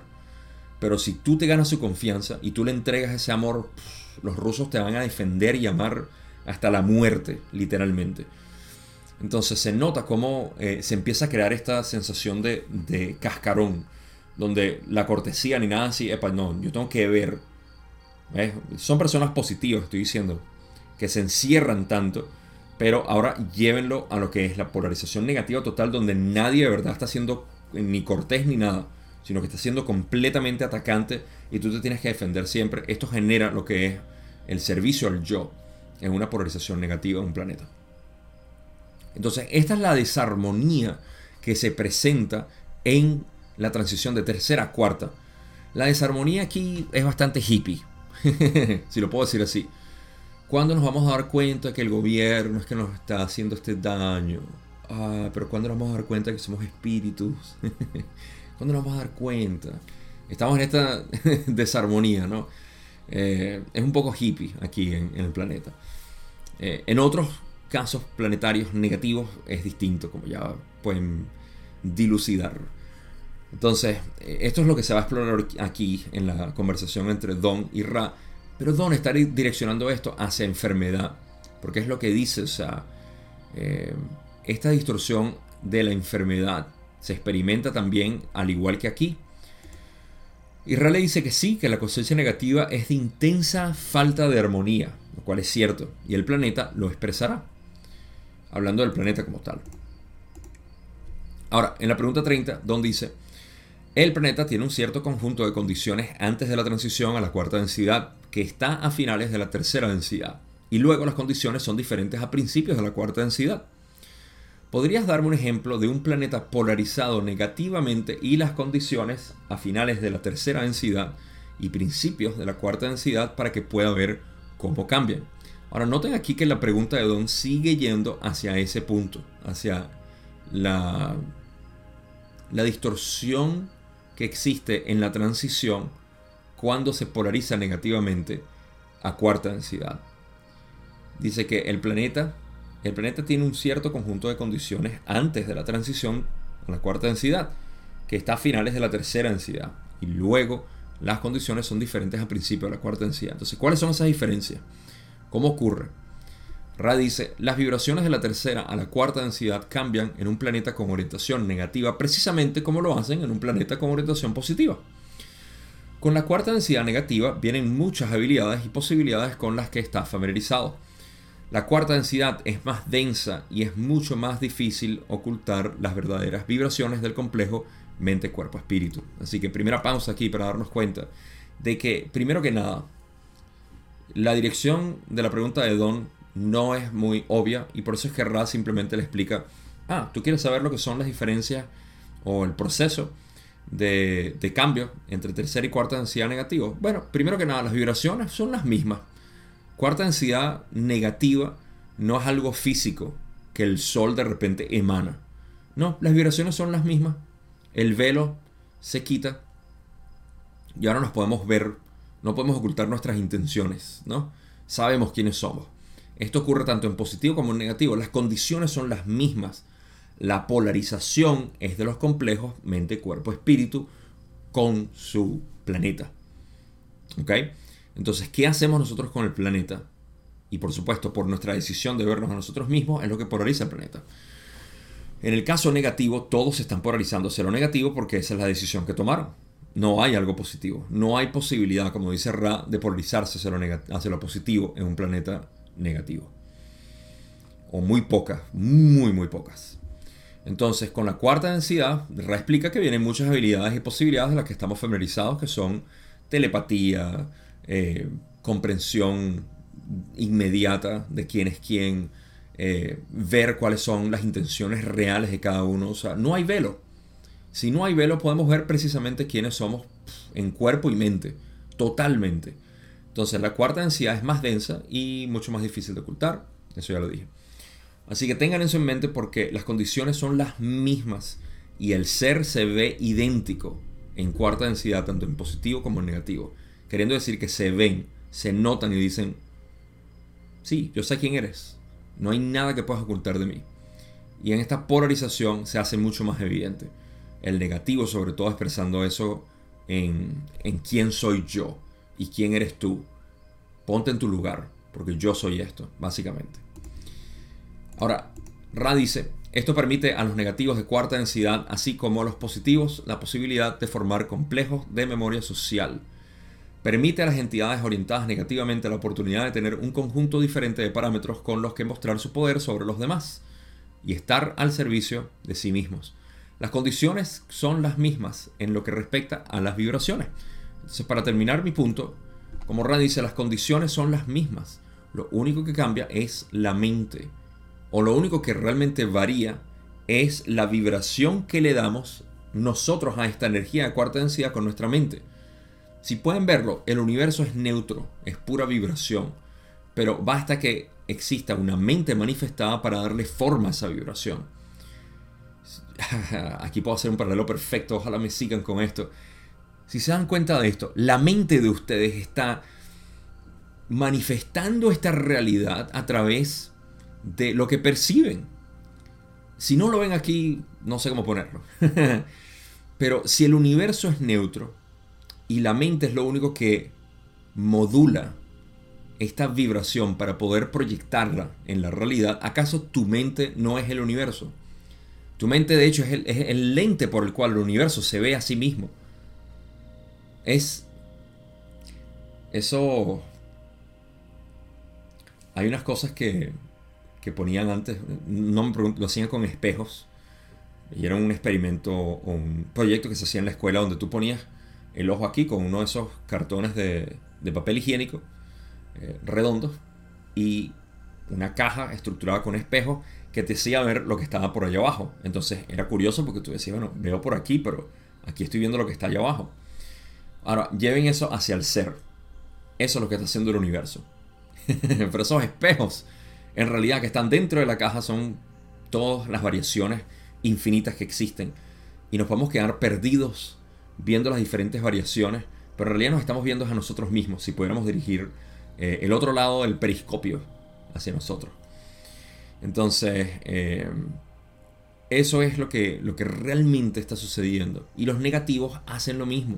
Pero si tú te ganas su confianza y tú le entregas ese amor, los rusos te van a defender y amar hasta la muerte, literalmente. Entonces se nota cómo eh, se empieza a crear esta sensación de, de cascarón donde la cortesía ni nada así, epa, no, yo tengo que ver. Son personas positivas, estoy diciendo, que se encierran tanto, pero ahora llévenlo a lo que es la polarización negativa total, donde nadie de verdad está siendo ni cortés ni nada, sino que está siendo completamente atacante y tú te tienes que defender siempre. Esto genera lo que es el servicio al yo en una polarización negativa en un planeta. Entonces, esta es la desarmonía que se presenta en la transición de tercera a cuarta. La desarmonía aquí es bastante hippie, si lo puedo decir así. ¿Cuándo nos vamos a dar cuenta que el gobierno es que nos está haciendo este daño? Ah, pero ¿cuándo nos vamos a dar cuenta que somos espíritus? ¿Cuándo nos vamos a dar cuenta? Estamos en esta desarmonía, ¿no? Eh, es un poco hippie aquí en, el planeta. Eh, en otros casos planetarios negativos es distinto, como ya pueden dilucidar. Entonces, eh, esto es lo que se va a explorar aquí en la conversación entre Don y Ra. Pero Don está direccionando esto hacia enfermedad. Porque es lo que dice, o sea, eh, esta distorsión de la enfermedad se experimenta también al igual que aquí. Y Ra le dice que sí, que la conciencia negativa es de intensa falta de armonía, lo cual es cierto, y el planeta lo expresará, hablando del planeta como tal. Ahora, en la pregunta 30, Don dice, el planeta tiene un cierto conjunto de condiciones antes de la transición a la cuarta densidad, que está a finales de la tercera densidad, y luego las condiciones son diferentes a principios de la cuarta densidad. ¿Podrías darme un ejemplo de un planeta polarizado negativamente y las condiciones a finales de la tercera densidad y principios de la cuarta densidad para que pueda ver cómo cambian? Ahora noten aquí que la pregunta de Don sigue yendo hacia ese punto, hacia la, la distorsión que existe en la transición cuando se polariza negativamente a cuarta densidad. Dice que el planeta, el planeta tiene un cierto conjunto de condiciones antes de la transición a la cuarta densidad, que está a finales de la tercera densidad. Y luego las condiciones son diferentes al principio de la cuarta densidad. Entonces, ¿cuáles son esas diferencias? ¿Cómo ocurre? Ra dice, las vibraciones de la tercera a la cuarta densidad cambian en un planeta con orientación negativa precisamente como lo hacen en un planeta con orientación positiva. Con la cuarta densidad negativa vienen muchas habilidades y posibilidades con las que está familiarizado. La cuarta densidad es más densa y es mucho más difícil ocultar las verdaderas vibraciones del complejo mente, cuerpo, espíritu. Así que primera pausa aquí para darnos cuenta de que, primero que nada, la dirección de la pregunta de Don no es muy obvia y por eso es que Ra simplemente le explica, ah, tú quieres saber lo que son las diferencias o el proceso de, cambio entre tercera y cuarta densidad negativo. Bueno, primero que nada, las vibraciones son las mismas. Cuarta densidad negativa no es algo físico que el sol de repente emana. No, las vibraciones son las mismas. El velo se quita y ahora nos podemos ver, no podemos ocultar nuestras intenciones, ¿no? Sabemos quiénes somos. Esto ocurre tanto en positivo como en negativo. Las condiciones son las mismas. La polarización es de los complejos mente, cuerpo, espíritu con su planeta. ¿Ok? Entonces, ¿qué hacemos nosotros con el planeta? Y por supuesto, por nuestra decisión de vernos a nosotros mismos, es lo que polariza el planeta. En el caso negativo, todos están polarizando hacia lo negativo porque esa es la decisión que tomaron. No hay algo positivo. No hay posibilidad, como dice Ra, de polarizarse hacia lo, hacia lo positivo en un planeta negativo. O muy pocas, muy, muy pocas. Entonces, con la cuarta densidad, Ra explica que vienen muchas habilidades y posibilidades de las que estamos familiarizados, que son telepatía, eh, comprensión inmediata de quién es quién, eh, ver cuáles son las intenciones reales de cada uno. O sea, no hay velo. Si no hay velo, podemos ver precisamente quiénes somos en cuerpo y mente, totalmente. Entonces, la cuarta densidad es más densa y mucho más difícil de ocultar. Eso ya lo dije. Así que tengan eso en mente porque las condiciones son las mismas y el ser se ve idéntico en cuarta densidad, tanto en positivo como en negativo queriendo decir que se ven, se notan y dicen, sí, yo sé quién eres, no hay nada que puedas ocultar de mí. Y en esta polarización se hace mucho más evidente. El negativo sobre todo expresando eso en, en quién soy yo y quién eres tú. Ponte en tu lugar, porque yo soy esto, básicamente. Ahora, Ra dice, esto permite a los negativos de cuarta densidad, así como a los positivos, la posibilidad de formar complejos de memoria social permite a las entidades orientadas negativamente la oportunidad de tener un conjunto diferente de parámetros con los que mostrar su poder sobre los demás y estar al servicio de sí mismos. Las condiciones son las mismas en lo que respecta a las vibraciones. Entonces, para terminar mi punto, como Rand dice, las condiciones son las mismas. Lo único que cambia es la mente. O lo único que realmente varía es la vibración que le damos nosotros a esta energía de cuarta densidad con nuestra mente. Si pueden verlo, el universo es neutro, es pura vibración, pero basta que exista una mente manifestada para darle forma a esa vibración. Aquí puedo hacer un paralelo perfecto, ojalá me sigan con esto. Si se dan cuenta de esto, la mente de ustedes está manifestando esta realidad a través de lo que perciben. Si no lo ven aquí, no sé cómo ponerlo. Pero si el universo es neutro, y la mente es lo único que modula esta vibración para poder proyectarla en la realidad, ¿acaso tu mente no es el universo? Tu mente de hecho es el, lente por el cual el universo se ve a sí mismo. Es... Eso... Hay unas cosas que, que ponían antes, no me pregunto, lo hacían con espejos. Y era un experimento un proyecto que se hacía en la escuela donde tú ponías el ojo aquí con uno de esos cartones de, papel higiénico eh, redondos y una caja estructurada con espejo que te hacía ver lo que estaba por allá abajo. Entonces era curioso porque tú decías, bueno, veo por aquí, pero aquí estoy viendo lo que está allá abajo. Ahora, lleven eso hacia el ser. Eso es lo que está haciendo el universo. pero esos espejos, en realidad, que están dentro de la caja son todas las variaciones infinitas que existen. Y nos podemos quedar perdidos viendo las diferentes variaciones, pero en realidad nos estamos viendo a nosotros mismos, si pudiéramos dirigir eh, el otro lado del periscopio hacia nosotros. Entonces, eh, eso es lo que, lo que realmente está sucediendo. Y los negativos hacen lo mismo,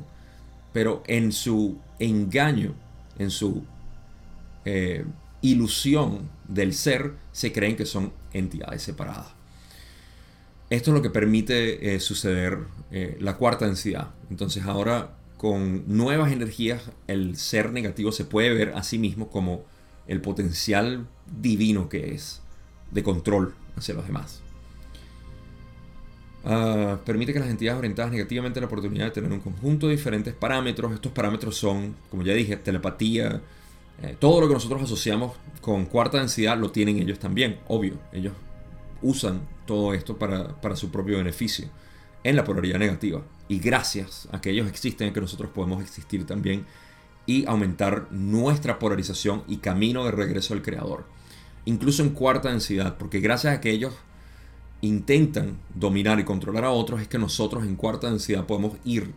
pero en su engaño, en su eh, ilusión del ser, se creen que son entidades separadas. Esto es lo que permite eh, suceder la cuarta densidad. Entonces ahora con nuevas energías el ser negativo se puede ver a sí mismo como el potencial divino que es de control hacia los demás. Ah, permite que las entidades orientadas negativamente la oportunidad de tener un conjunto de diferentes parámetros. Estos parámetros son, como ya dije, telepatía. Eh, todo lo que nosotros asociamos con cuarta densidad lo tienen ellos también, obvio. Ellos usan todo esto para, para su propio beneficio en la polaridad negativa. Y gracias a que ellos existen, que nosotros podemos existir también y aumentar nuestra polarización y camino de regreso al creador. Incluso en cuarta densidad, porque gracias a que ellos intentan dominar y controlar a otros, es que nosotros en cuarta densidad podemos ir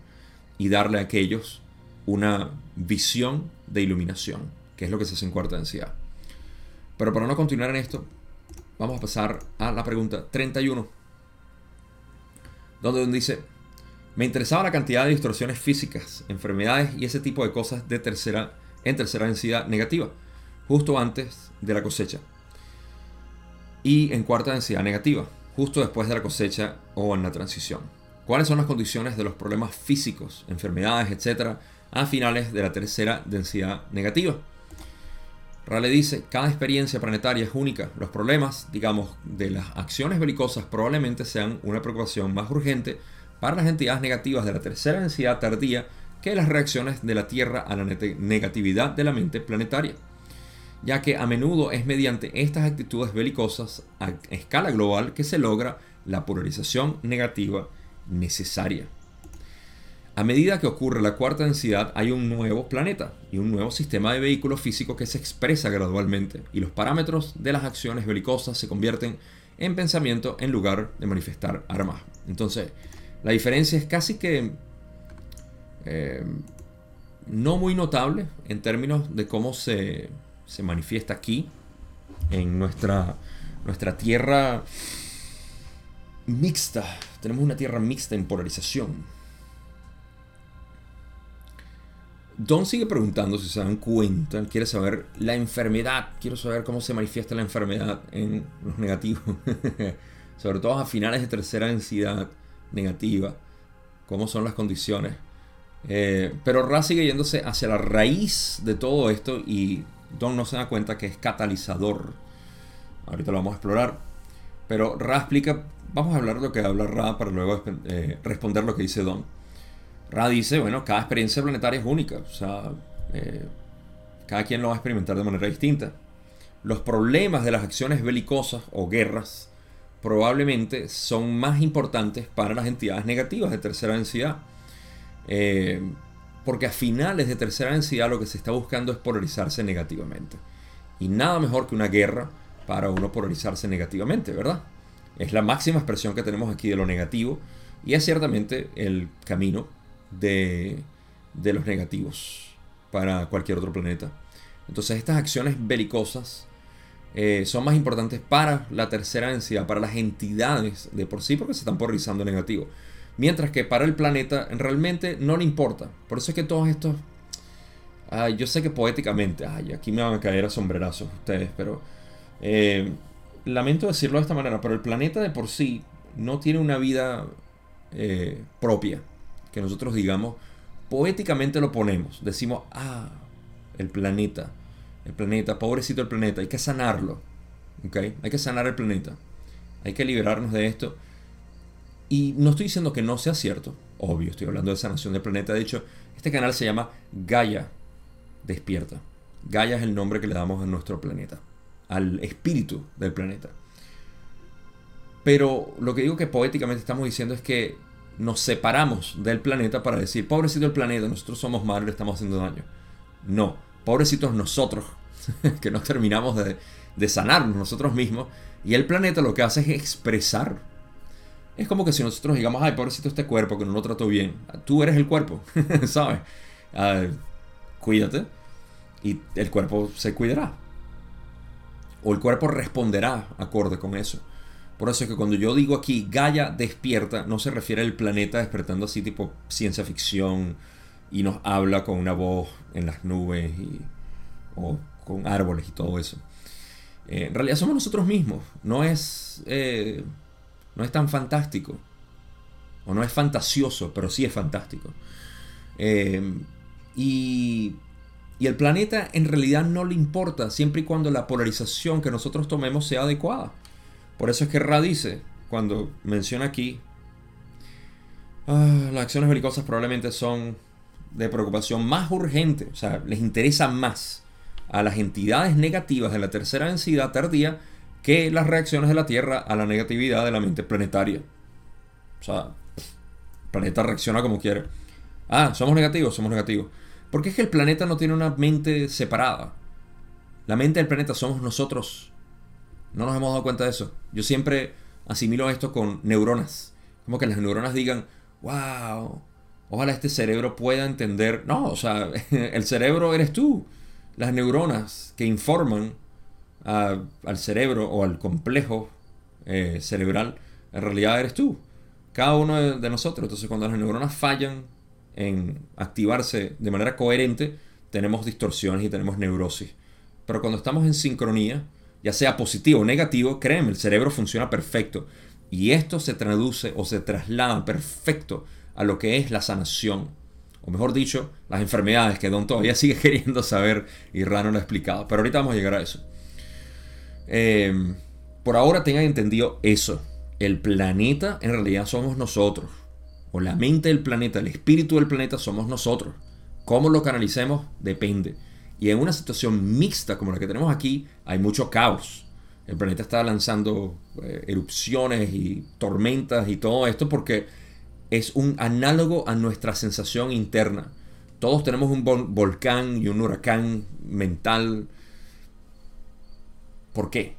y darle a aquellos una visión de iluminación, que es lo que se hace en cuarta densidad. Pero para no continuar en esto, vamos a pasar a la pregunta 31, donde dice, me interesaba la cantidad de distorsiones físicas, enfermedades y ese tipo de cosas de tercera, en tercera densidad negativa, justo antes de la cosecha. Y en cuarta densidad negativa, justo después de la cosecha o en la transición. ¿Cuáles son las condiciones de los problemas físicos, enfermedades, etcétera, a finales de la tercera densidad negativa? Rale dice, cada experiencia planetaria es única. Los problemas, digamos, de las acciones belicosas probablemente sean una preocupación más urgente para las entidades negativas de la tercera densidad tardía que las reacciones de la Tierra a la negatividad de la mente planetaria ya que a menudo es mediante estas actitudes belicosas a escala global que se logra la polarización negativa necesaria. A medida que ocurre la cuarta densidad hay un nuevo planeta y un nuevo sistema de vehículos físicos que se expresa gradualmente y los parámetros de las acciones belicosas se convierten en pensamiento en lugar de manifestar armas. Entonces, la diferencia es casi que eh, no muy notable en términos de cómo se, se manifiesta aquí, en nuestra, nuestra tierra mixta. Tenemos una tierra mixta en polarización. Don sigue preguntando si se dan cuenta, él quiere saber la enfermedad, quiero saber cómo se manifiesta la enfermedad en los negativos, sobre todo a finales de tercera densidad negativa, cómo son las condiciones. Eh, pero Ra sigue yéndose hacia la raíz de todo esto y Don no se da cuenta que es catalizador. Ahorita lo vamos a explorar. Pero Ra explica, vamos a hablar lo que habla Ra para luego eh, responder lo que dice Don. Ra dice, bueno, cada experiencia planetaria es única. O sea, eh, cada quien lo va a experimentar de manera distinta. Los problemas de las acciones belicosas o guerras probablemente son más importantes para las entidades negativas de tercera densidad. Eh, porque a finales de tercera densidad lo que se está buscando es polarizarse negativamente. Y nada mejor que una guerra para uno polarizarse negativamente, ¿verdad? Es la máxima expresión que tenemos aquí de lo negativo y es ciertamente el camino de, los negativos para cualquier otro planeta. Entonces estas acciones belicosas eh, son más importantes para la tercera densidad, para las entidades de por sí, porque se están polarizando negativo. Mientras que para el planeta realmente no le importa. Por eso es que todos estos... yo sé que poéticamente, ay, aquí me van a caer a sombrerazos ustedes, pero eh, lamento decirlo de esta manera, pero el planeta de por sí no tiene una vida eh, propia, que nosotros digamos, poéticamente lo ponemos, decimos, ah, el planeta, el planeta, pobrecito el planeta, hay que sanarlo, ¿ok? Hay que sanar el planeta, hay que liberarnos de esto y no estoy diciendo que no sea cierto, obvio, estoy hablando de sanación del planeta. De hecho, este canal se llama Gaia Despierta. Gaia es el nombre que le damos a nuestro planeta, al espíritu del planeta. Pero lo que digo que poéticamente estamos diciendo es que nos separamos del planeta para decir, pobrecito el planeta, nosotros somos malos, le estamos haciendo daño. No, pobrecitos nosotros, que no terminamos de, de sanarnos nosotros mismos. Y el planeta lo que hace es expresar es como que si nosotros digamos, ay, pobrecito este cuerpo que no lo trato bien. Tú eres el cuerpo, ¿sabes? Cuídate y el cuerpo se cuidará. O el cuerpo responderá acorde con eso. Por eso es que cuando yo digo aquí Gaia despierta, no se refiere al planeta despertando así tipo ciencia ficción y nos habla con una voz en las nubes y, o con árboles y todo eso. Eh, en realidad somos nosotros mismos. No es eh, no es tan fantástico. O no es fantasioso, pero sí es fantástico. Eh, y, Y el planeta en realidad no le importa siempre y cuando la polarización que nosotros tomemos sea adecuada. Por eso es que Ra dice, cuando menciona aquí, ah, las acciones belicosas probablemente son de preocupación más urgente, o sea, les interesa más a las entidades negativas de la tercera densidad tardía que las reacciones de la Tierra a la negatividad de la mente planetaria. O sea, el planeta reacciona como quiere. Ah, somos negativos, somos negativos. Porque es que el planeta no tiene una mente separada. La mente del planeta somos nosotros. No nos hemos dado cuenta de eso. Yo siempre asimilo esto con neuronas. Como que las neuronas digan, wow, ojalá este cerebro pueda entender. No, o sea, el cerebro eres tú. Las neuronas que informan al cerebro o al complejo eh, cerebral, en realidad eres tú. Cada uno de, nosotros. Entonces, cuando las neuronas fallan en activarse de manera coherente, tenemos distorsiones y tenemos neurosis. Pero cuando estamos en sincronía, ya sea positivo o negativo, créeme, el cerebro funciona perfecto. Y esto se traduce o se traslada perfecto a lo que es la sanación. O mejor dicho, las enfermedades que Don todavía sigue queriendo saber y Rano lo ha explicado. Pero ahorita vamos a llegar a eso. Em, por ahora tengan entendido eso. El planeta en realidad somos nosotros. O la mente del planeta, el espíritu del planeta somos nosotros. Cómo lo canalicemos depende. Y en una situación mixta como la que tenemos aquí, hay mucho caos. El planeta está lanzando eh, erupciones y tormentas y todo esto porque es un análogo a nuestra sensación interna. Todos tenemos un volcán y un huracán mental ¿Por qué?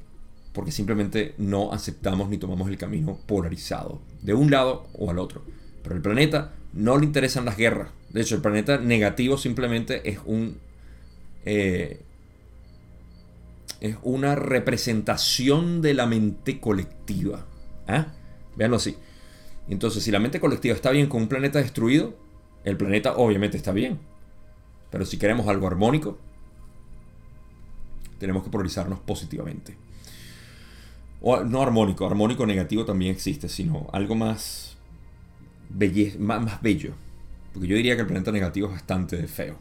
Porque simplemente no aceptamos ni tomamos el camino polarizado, de un lado o al otro. Pero el planeta no le interesan las guerras. De hecho, el planeta negativo simplemente es un... Eh, es una representación de la mente colectiva. ¿Ah? Veanlo así. Entonces, si la mente colectiva está bien con un planeta destruido, el planeta obviamente está bien. Pero si queremos algo armónico, tenemos que polarizarnos positivamente. O no armónico, armónico negativo también existe, sino algo más, más, más bello. Porque yo diría que el planeta negativo es bastante feo.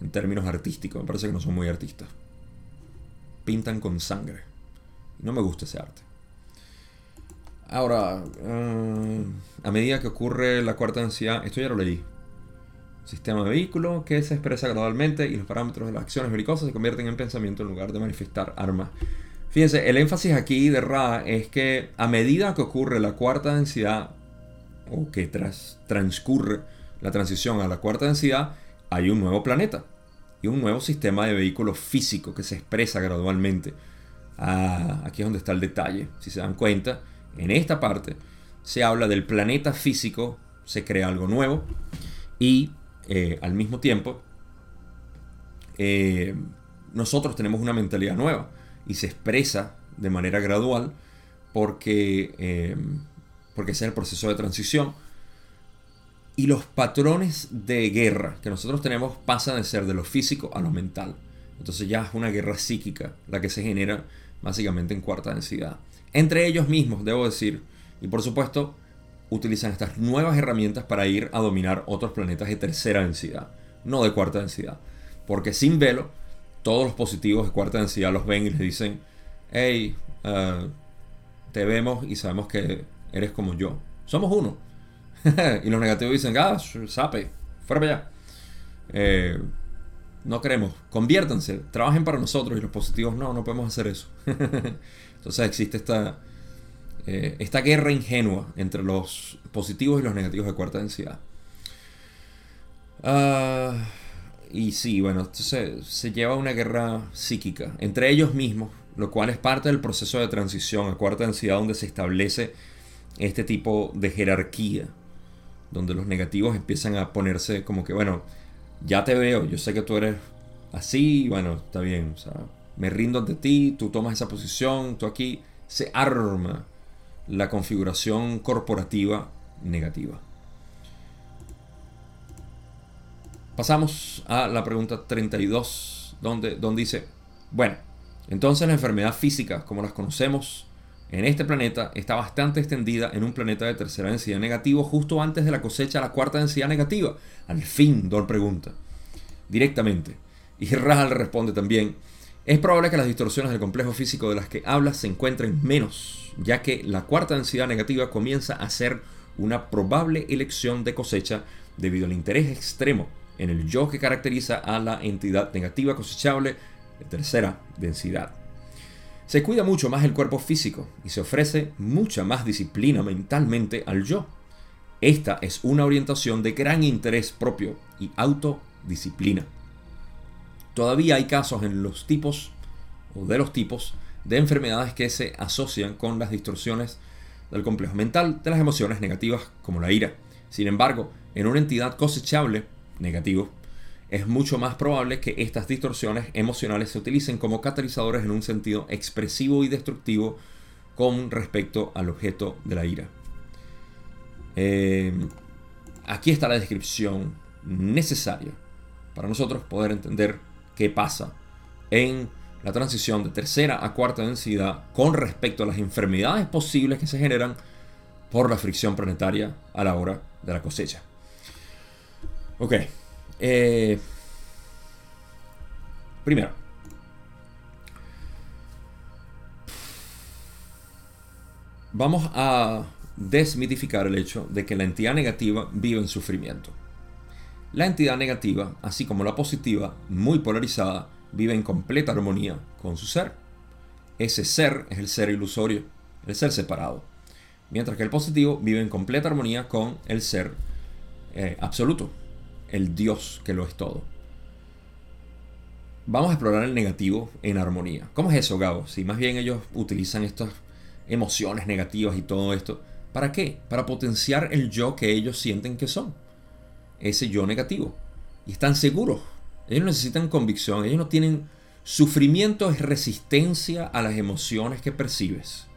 En términos artísticos, me parece que no son muy artistas. Pintan con sangre. No me gusta ese arte. Ahora, eh, a medida que ocurre la cuarta densidad, esto ya lo leí, sistema de vehículo que se expresa gradualmente y los parámetros de las acciones belicosas se convierten en pensamiento en lugar de manifestar armas. Fíjense, el énfasis aquí de Ra es que a medida que ocurre la cuarta densidad, o que tras, transcurre la transición a la cuarta densidad, hay un nuevo planeta y un nuevo sistema de vehículo físico que se expresa gradualmente. Ah, aquí es donde está el detalle. Si se dan cuenta, en esta parte se habla del planeta físico, se crea algo nuevo y eh, al mismo tiempo, eh, nosotros tenemos una mentalidad nueva y se expresa de manera gradual porque, eh, porque es el proceso de transición. Y los patrones de guerra que nosotros tenemos pasan de ser de lo físico a lo mental. Entonces ya es una guerra psíquica la que se genera básicamente en cuarta densidad. Entre ellos mismos, debo decir. Y por supuesto, utilizan estas nuevas herramientas para ir a dominar otros planetas de tercera densidad, no de cuarta densidad. Porque sin velo, todos los positivos de cuarta densidad los ven y les dicen, hey, eh, te vemos y sabemos que eres como yo. Somos uno. y los negativos dicen, ah, sape, fuera para. Eh, no queremos, conviértanse, trabajen para nosotros y los positivos no, no podemos hacer eso. Entonces existe esta, eh, esta guerra ingenua entre los positivos y los negativos de cuarta densidad. Ah, y sí, bueno, entonces se lleva una guerra psíquica entre ellos mismos, lo cual es parte del proceso de transición a cuarta densidad donde se establece este tipo de jerarquía, donde los negativos empiezan a ponerse como que, bueno, ya te veo, yo sé que tú eres así, bueno, está bien, me rindo ante ti, tú tomas esa posición, tú aquí, se arma la configuración corporativa negativa. Pasamos a la pregunta 32, donde, donde dice, bueno, entonces la enfermedad física, como las conocemos en este planeta, está bastante extendida en un planeta de tercera densidad negativo justo antes de la cosecha de la cuarta densidad negativa. Al fin, Don pregunta. directamente. Y Rahal responde también, es probable que las distorsiones del complejo físico de las que hablas se encuentren menos, ya que la cuarta densidad negativa comienza a ser una probable elección de cosecha debido al interés extremo en el yo que caracteriza a la entidad negativa cosechable de tercera densidad. Se cuida mucho más el cuerpo físico y se ofrece mucha más disciplina mentalmente al yo. Esta es una orientación de gran interés propio y autodisciplina. Todavía hay casos en los tipos o de los tipos de enfermedades que se asocian con las distorsiones del complejo mental de las emociones negativas como la ira. Sin embargo, en una entidad cosechable, negativo, es mucho más probable que estas distorsiones emocionales se utilicen como catalizadores en un sentido expresivo y destructivo con respecto al objeto de la ira. Eh, aquí está la descripción necesaria para nosotros poder entender qué pasa en la transición de tercera a cuarta densidad con respecto a las enfermedades posibles que se generan por la fricción planetaria a la hora de la cosecha. Ok. Eh, primero. Vamos a desmitificar el hecho de que la entidad negativa vive en sufrimiento. La entidad negativa, así como la positiva, muy polarizada, vive en completa armonía con su ser. Ese ser es el ser ilusorio, el ser separado. Mientras que el positivo vive en completa armonía con el ser eh, absoluto, el Dios que lo es todo. Vamos a explorar el negativo en armonía. ¿Cómo es eso, Gabo? Si más bien ellos utilizan estas emociones negativas y todo esto, ¿para qué? Para potenciar el yo que ellos sienten que son. Ese yo negativo. Y están seguros ellos necesitan convicción, ellos no tienen sufrimiento, es resistencia a las emociones que percibes.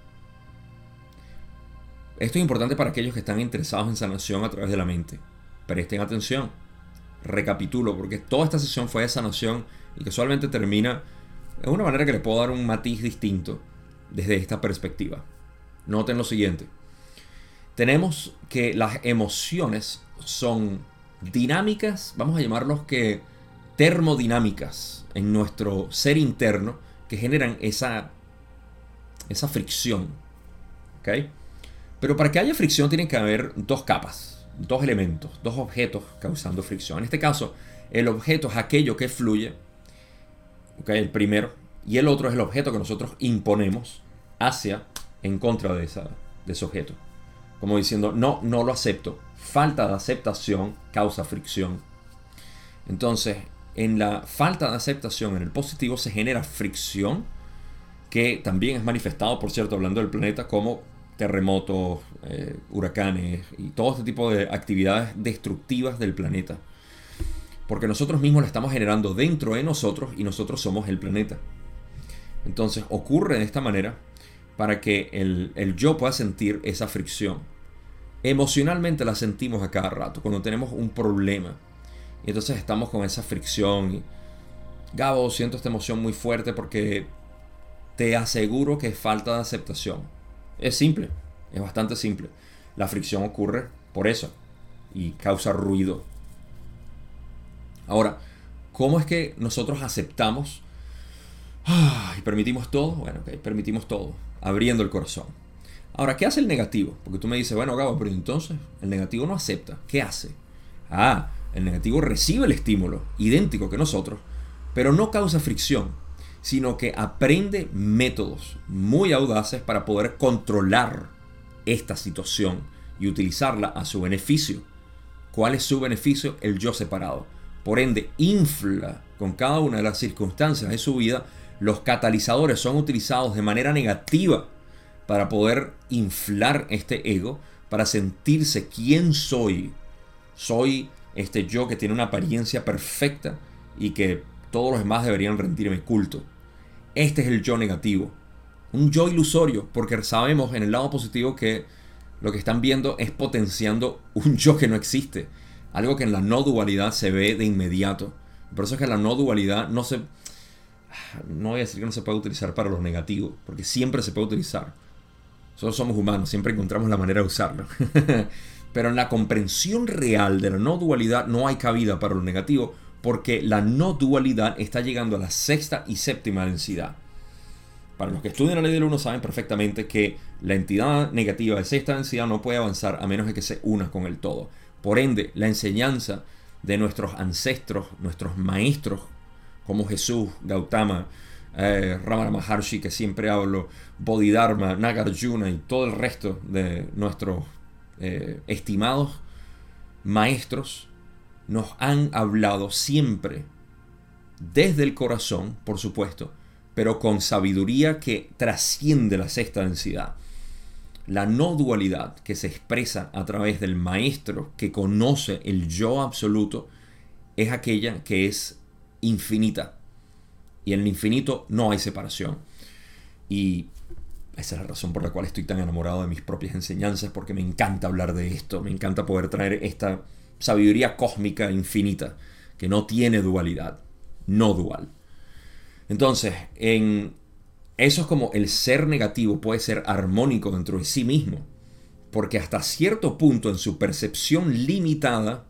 Esto es importante para aquellos que están interesados en sanación a través de la mente. Presten atención. Recapitulo, porque toda esta sesión fue de sanación y casualmente termina de una manera que le puedo dar un matiz distinto desde esta perspectiva. Noten lo siguiente. Tenemos que las emociones son dinámicas, vamos a llamarlos que termodinámicas en nuestro ser interno que generan esa, esa fricción. Pero para que haya fricción tienen que haber dos capas, dos elementos, dos objetos causando fricción. En este caso, el objeto es aquello que fluye, el primero, y el otro es el objeto que nosotros imponemos hacia, en contra de, esa, de ese objeto. Como diciendo, no, no lo acepto. Falta de aceptación causa fricción. Entonces, en la falta de aceptación en el positivo se genera fricción, que también es manifestado, por cierto, hablando del planeta, como terremotos, eh, huracanes y todo este tipo de actividades destructivas del planeta. Porque nosotros mismos la estamos generando dentro de nosotros y nosotros somos el planeta. Entonces ocurre de esta manera para que el, el yo pueda sentir esa fricción. Emocionalmente la sentimos a cada rato. Cuando tenemos un problema, y entonces estamos con esa fricción. Y, Gabo, siento esta emoción muy fuerte porque te aseguro que es falta de aceptación. Es simple, es bastante simple. La fricción ocurre por eso y causa ruido. Ahora, ¿cómo es que nosotros aceptamos y permitimos todo? Bueno, ok, permitimos todo, abriendo el corazón. Ahora, ¿qué hace el negativo? Porque tú me dices, bueno, Gabo, pero entonces el negativo no acepta. ¿Qué hace? Ah, el negativo recibe el estímulo, idéntico que nosotros, pero no causa fricción, sino que aprende métodos muy audaces para poder controlar esta situación y utilizarla a su beneficio. ¿Cuál es su beneficio? El yo separado. Por ende, infla con cada una de las circunstancias de su vida. Los catalizadores son utilizados de manera negativa para poder inflar este ego, para sentirse quién soy. Soy este yo que tiene una apariencia perfecta y que todos los demás deberían rendirme culto. Este es el yo negativo. Un yo ilusorio, porque sabemos en el lado positivo que lo que están viendo es potenciando un yo que no existe. Algo que en la no dualidad se ve de inmediato. Por eso es que la no dualidad no se... No voy a decir que no se puede utilizar para los negativos, porque siempre se puede utilizar. Nosotros somos humanos, siempre encontramos la manera de usarlo. Pero en la comprensión real de la no dualidad no hay cabida para lo negativo porque la no dualidad está llegando a la sexta y séptima densidad. Para los que estudian la ley del uno saben perfectamente que la entidad negativa de sexta densidad no puede avanzar a menos de que se una con el todo. Por ende, la enseñanza de nuestros ancestros, nuestros maestros, como Jesús, Gautama, eh, Ramana Maharshi, que siempre hablo, Bodhidharma, Nagarjuna y todo el resto de nuestros eh, estimados maestros, nos han hablado siempre desde el corazón, por supuesto, pero con sabiduría que trasciende la sexta densidad. La no dualidad que se expresa a través del maestro que conoce el yo absoluto es aquella que es infinita. Y en el infinito no hay separación. Y esa es la razón por la cual estoy tan enamorado de mis propias enseñanzas, porque me encanta hablar de esto, me encanta poder traer esta sabiduría cósmica infinita, que no tiene dualidad, no dual. Entonces, en eso es como el ser negativo puede ser armónico dentro de sí mismo, porque hasta cierto punto en su percepción limitada,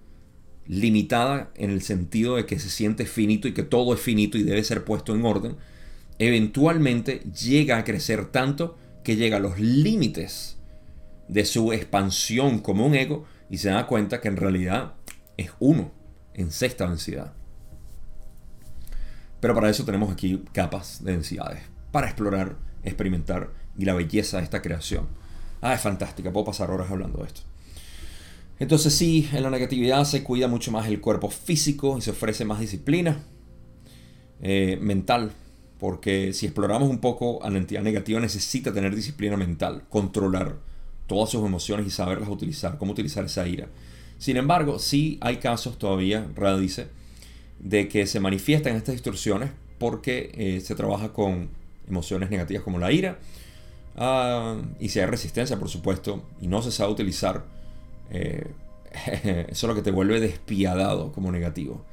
limitada en el sentido de que se siente finito y que todo es finito y debe ser puesto en orden, eventualmente llega a crecer tanto que llega a los límites de su expansión como un ego y se da cuenta que en realidad es uno en sexta densidad. Pero para eso tenemos aquí capas de densidades, para explorar, experimentar y la belleza de esta creación. Ah, es fantástica, puedo pasar horas hablando de esto. Entonces sí, en la negatividad se cuida mucho más el cuerpo físico y se ofrece más disciplina eh, mental, porque si exploramos un poco la entidad negativa necesita tener disciplina mental, controlar todas sus emociones y saberlas utilizar, cómo utilizar esa ira. Sin embargo, sí hay casos todavía, Rada dice, de que se manifiestan estas distorsiones porque eh, se trabaja con emociones negativas como la ira ah, y si hay resistencia, por supuesto, y no se sabe utilizar, eh, eso es lo que te vuelve despiadado como negativo.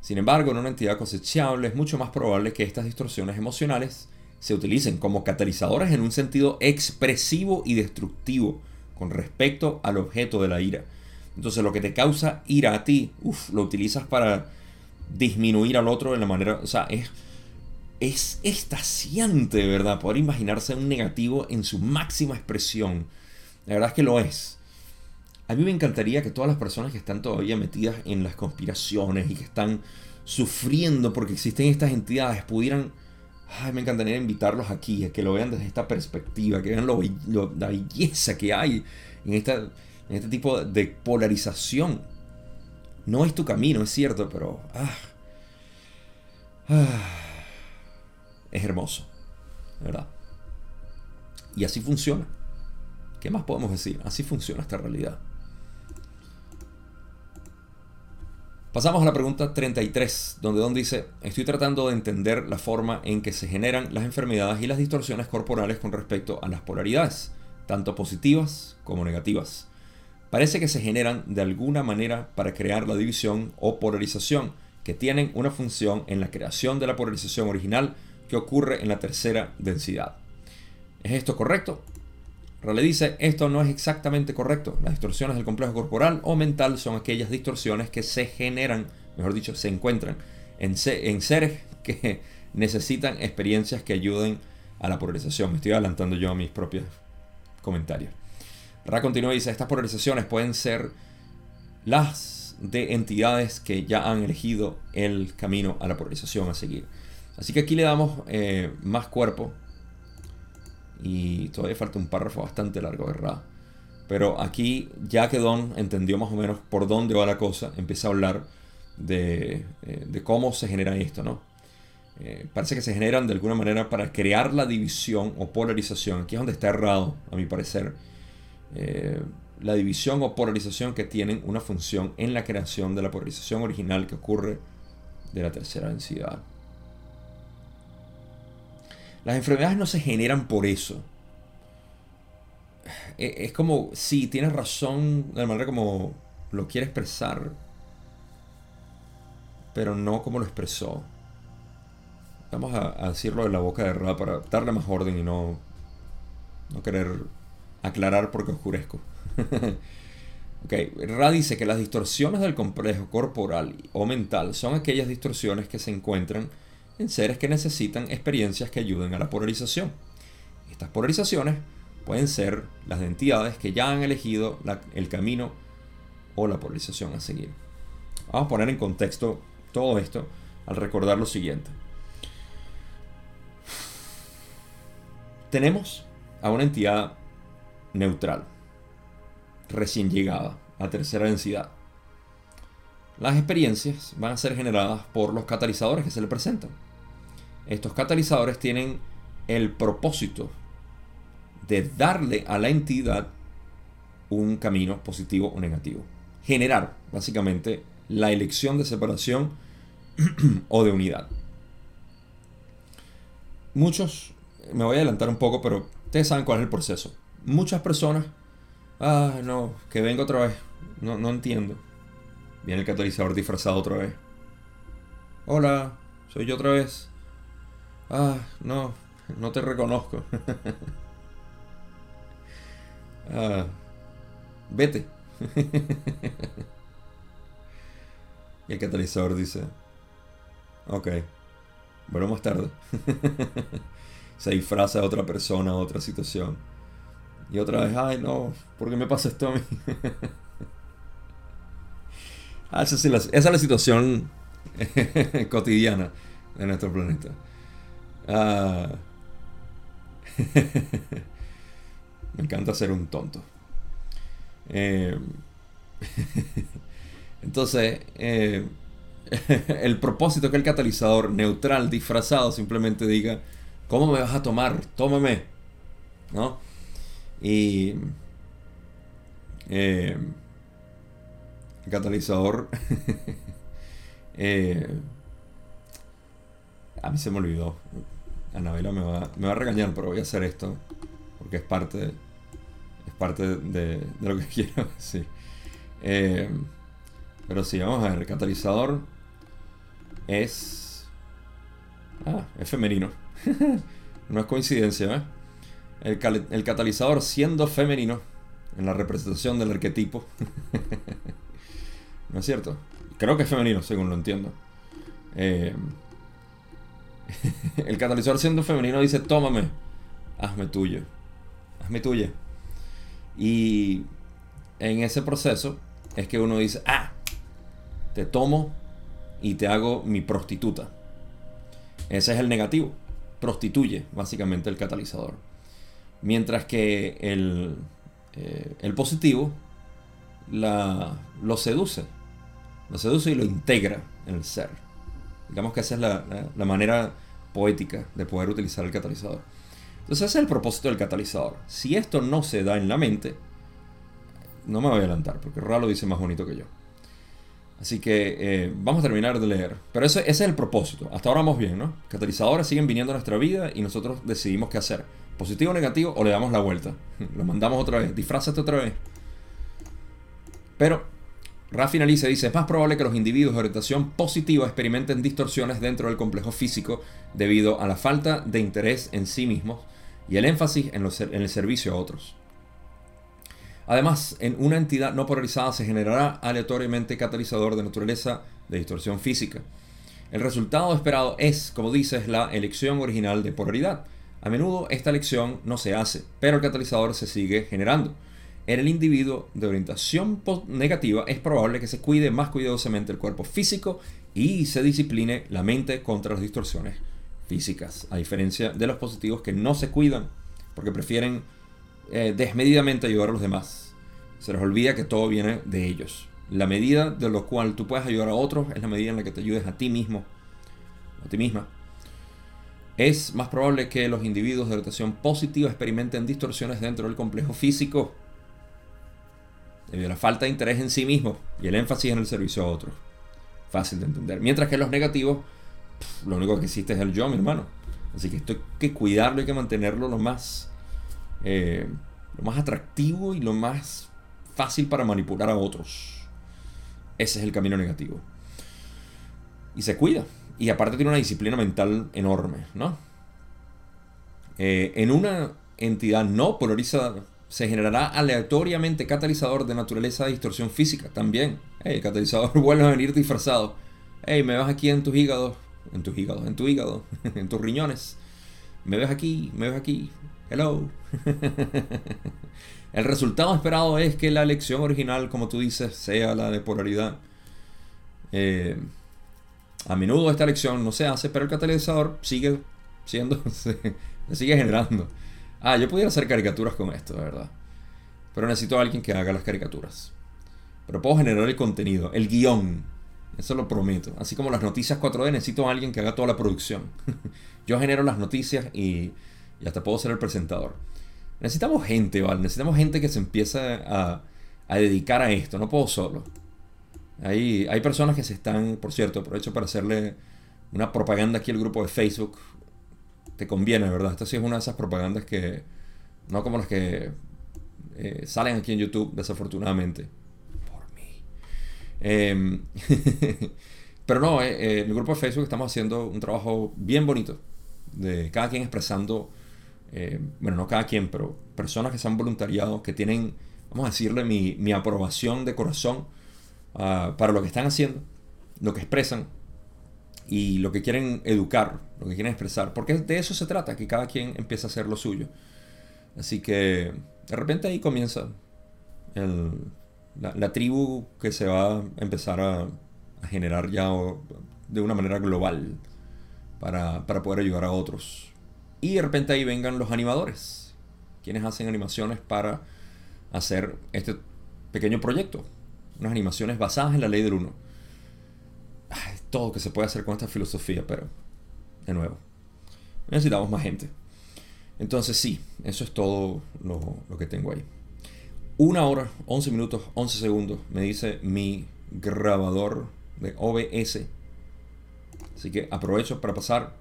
Sin embargo, en una entidad cosechable es mucho más probable que estas distorsiones emocionales se utilicen como catalizadores en un sentido expresivo y destructivo con respecto al objeto de la ira. Entonces lo que te causa ira a ti, lo utilizas para disminuir al otro de la manera, o sea, es, es estaciante, ¿verdad? Poder imaginarse un negativo en su máxima expresión. La verdad es que lo es. A mí me encantaría que todas las personas que están todavía metidas en las conspiraciones y que están sufriendo porque existen estas entidades pudieran... Ay, me encantaría invitarlos aquí, que lo vean desde esta perspectiva, que vean la belleza que hay en este tipo de polarización no es tu camino, es cierto, pero... Ah, ah, es hermoso, ¿verdad? Y así funciona. ¿Qué más podemos decir? Así funciona esta realidad. Pasamos a la pregunta 33, donde Don dice, estoy tratando de entender la forma en que se generan las enfermedades y las distorsiones corporales con respecto a las polaridades, tanto positivas como negativas parece que se generan de alguna manera para crear la división o polarización, que tienen una función en la creación de la polarización original que ocurre en la tercera densidad. ¿Es esto correcto? Rale dice, esto no es exactamente correcto. Las distorsiones del complejo corporal o mental son aquellas distorsiones que se generan, mejor dicho, se encuentran en, en seres que necesitan experiencias que ayuden a la polarización. Me estoy adelantando yo a mis propios comentarios. Ra continúa y dice, estas polarizaciones pueden ser las de entidades que ya han elegido el camino a la polarización a seguir. Así que aquí le damos eh, más cuerpo. Y todavía falta un párrafo bastante largo de Ra. Pero aquí, ya que Don entendió más o menos por dónde va la cosa, empieza a hablar de, eh, cómo se genera esto, ¿no? Eh, parece que se generan de alguna manera para crear la división o polarización. Aquí es donde está errado, a mi parecer eh, la división o polarización que tienen una función en la creación de la polarización original que ocurre de la tercera densidad. Las enfermedades no se generan por eso. Eh, es como, si tienes razón de la manera como lo quiere expresar, pero no como lo expresó. Vamos a, decirlo de la boca de Ra para darle más orden y no, no querer aclarar porque oscurezco. Ok, Ra dice que las distorsiones del complejo corporal o mental son aquellas distorsiones que se encuentran en seres que necesitan experiencias que ayuden a la polarización. Estas polarizaciones pueden ser las de entidades que ya han elegido el camino o la polarización a seguir. Vamos a poner en contexto todo esto al recordar lo siguiente. Tenemos a una entidad neutral, recién llegada a tercera densidad. Las experiencias van a ser generadas por los catalizadores que se le presentan. Estos catalizadores tienen el propósito de darle a la entidad un camino positivo o negativo. Generar, básicamente, la elección de separación o de unidad. Muchos, me voy a adelantar un poco, pero ustedes saben cuál es el proceso. Muchas personas, ah, no, que vengo otra vez, no, no entiendo. Viene el catalizador disfrazado otra vez. Hola, soy yo otra vez. Ah, no, no te reconozco. ah, vete. y el catalizador dice, ok, bueno, más tarde. Se disfraza a otra persona, otra situación. Y otra vez, ay no, ¿por qué me pasa esto a mí? ah, esa, es la, situación cotidiana de nuestro planeta. Ah. me encanta ser un tonto. Eh, entonces, eh, el propósito que el catalizador neutral, disfrazado, simplemente diga, ¿cómo me vas a tomar? Tómame. ¿No? Y eh, el catalizador... A mí se me olvidó. Anabela me va, me va a regañar, pero voy a hacer esto porque es parte, es parte de, lo que quiero. Eh, pero sí, vamos a ver, el catalizador es... Ah, es femenino. no es coincidencia, ¿eh? El, catalizador siendo femenino en la representación del arquetipo. ¿No es cierto? Creo que es femenino, según lo entiendo. Eh, el catalizador siendo femenino dice, tómame, hazme tuyo, hazme tuya. Y en ese proceso es que uno dice, ah, te tomo y te hago mi prostituta. Ese es el negativo. Prostituye básicamente el catalizador. Mientras que el, eh, el positivo la, lo seduce. Lo seduce y lo integra en el ser. Digamos que esa es la, la, manera poética de poder utilizar el catalizador. Entonces ese es el propósito del catalizador. Si esto no se da en la mente, no me voy a adelantar, porque Ra lo dice más bonito que yo. Así que eh, vamos a terminar de leer. Pero ese, es el propósito. Hasta ahora vamos bien, ¿no? Catalizadores siguen viniendo a nuestra vida y nosotros decidimos qué hacer. Positivo o negativo o le damos la vuelta. Lo mandamos otra vez. Disfrázate otra vez. Pero Ra finaliza y dice, es más probable que los individuos de orientación positiva experimenten distorsiones dentro del complejo físico debido a la falta de interés en sí mismos y el énfasis en, en el servicio a otros. Además, en una entidad no polarizada se generará aleatoriamente catalizador de naturaleza de distorsión física. El resultado esperado es, como dices, la elección original de polaridad. A menudo esta elección no se hace, pero el catalizador se sigue generando. En el individuo de orientación negativa es probable que se cuide más cuidadosamente el cuerpo físico y se discipline la mente contra las distorsiones físicas, a diferencia de los positivos que no se cuidan porque prefieren eh, desmedidamente ayudar a los demás. Se les olvida que todo viene de ellos. La medida de lo cual tú puedes ayudar a otros es la medida en la que te ayudes a ti mismo, a ti misma. Es más probable que los individuos de rotación positiva experimenten distorsiones dentro del complejo físico debido a la falta de interés en sí mismo y el énfasis en el servicio a otros. Fácil de entender. Mientras que los negativos, lo único que existe es el yo, mi hermano. Así que esto hay que cuidarlo, hay que mantenerlo lo más eh, lo más atractivo y lo más fácil para manipular a otros. Ese es el camino negativo. Y se cuida. Y aparte tiene una disciplina mental enorme, ¿no? Eh, en una entidad no polarizada, se generará aleatoriamente catalizador de naturaleza de distorsión física también. el catalizador vuelve a venir disfrazado. Hey, me vas aquí en tus hígados, en tus hígados, en tu hígado, en tus riñones. Me ves aquí, me ves aquí. Hello. El resultado esperado es que la elección original, como tú dices, sea la de polaridad. Eh, a menudo esta elección no se hace, pero el catalizador sigue siendo, sigue generando. Ah, yo pudiera hacer caricaturas con esto, de verdad. Pero necesito a alguien que haga las caricaturas. Pero puedo generar el contenido, el guion. Eso lo prometo. Así como las noticias 4D, necesito a alguien que haga toda la producción. yo genero las noticias y, hasta puedo ser el presentador. Necesitamos gente, ¿vale? Necesitamos gente que se empiece a, a dedicar a esto. No puedo solo. Hay, hay personas que se están, por cierto, aprovecho para hacerle una propaganda aquí al grupo de Facebook. Te conviene, ¿verdad? Esta sí es una de esas propagandas que, no como las que eh, salen aquí en YouTube, desafortunadamente. Por mí. Em, pero no, eh, eh, en el grupo de Facebook estamos haciendo un trabajo bien bonito. De cada quien expresando, bueno, no cada quien, pero personas que se han voluntariado, que tienen, vamos a decirle, mi, mi aprobación de corazón Ah, para lo que están haciendo, lo que expresan y lo que quieren educar, lo que quieren expresar, porque de eso se trata, que cada quien empiece a hacer lo suyo. Así que de repente ahí comienza la, tribu que se va a empezar a, generar ya de una manera global para, para poder ayudar a otros. Y de repente ahí vengan los animadores, quienes hacen animaciones para hacer este pequeño proyecto unas animaciones basadas en la ley del uno. Todo que se puede hacer con esta filosofía, pero de nuevo, necesitamos más gente. Entonces sí, eso es todo lo, que tengo ahí. Una hora, 11 minutos, 11 segundos, me dice mi grabador de OBS. Así que aprovecho para pasar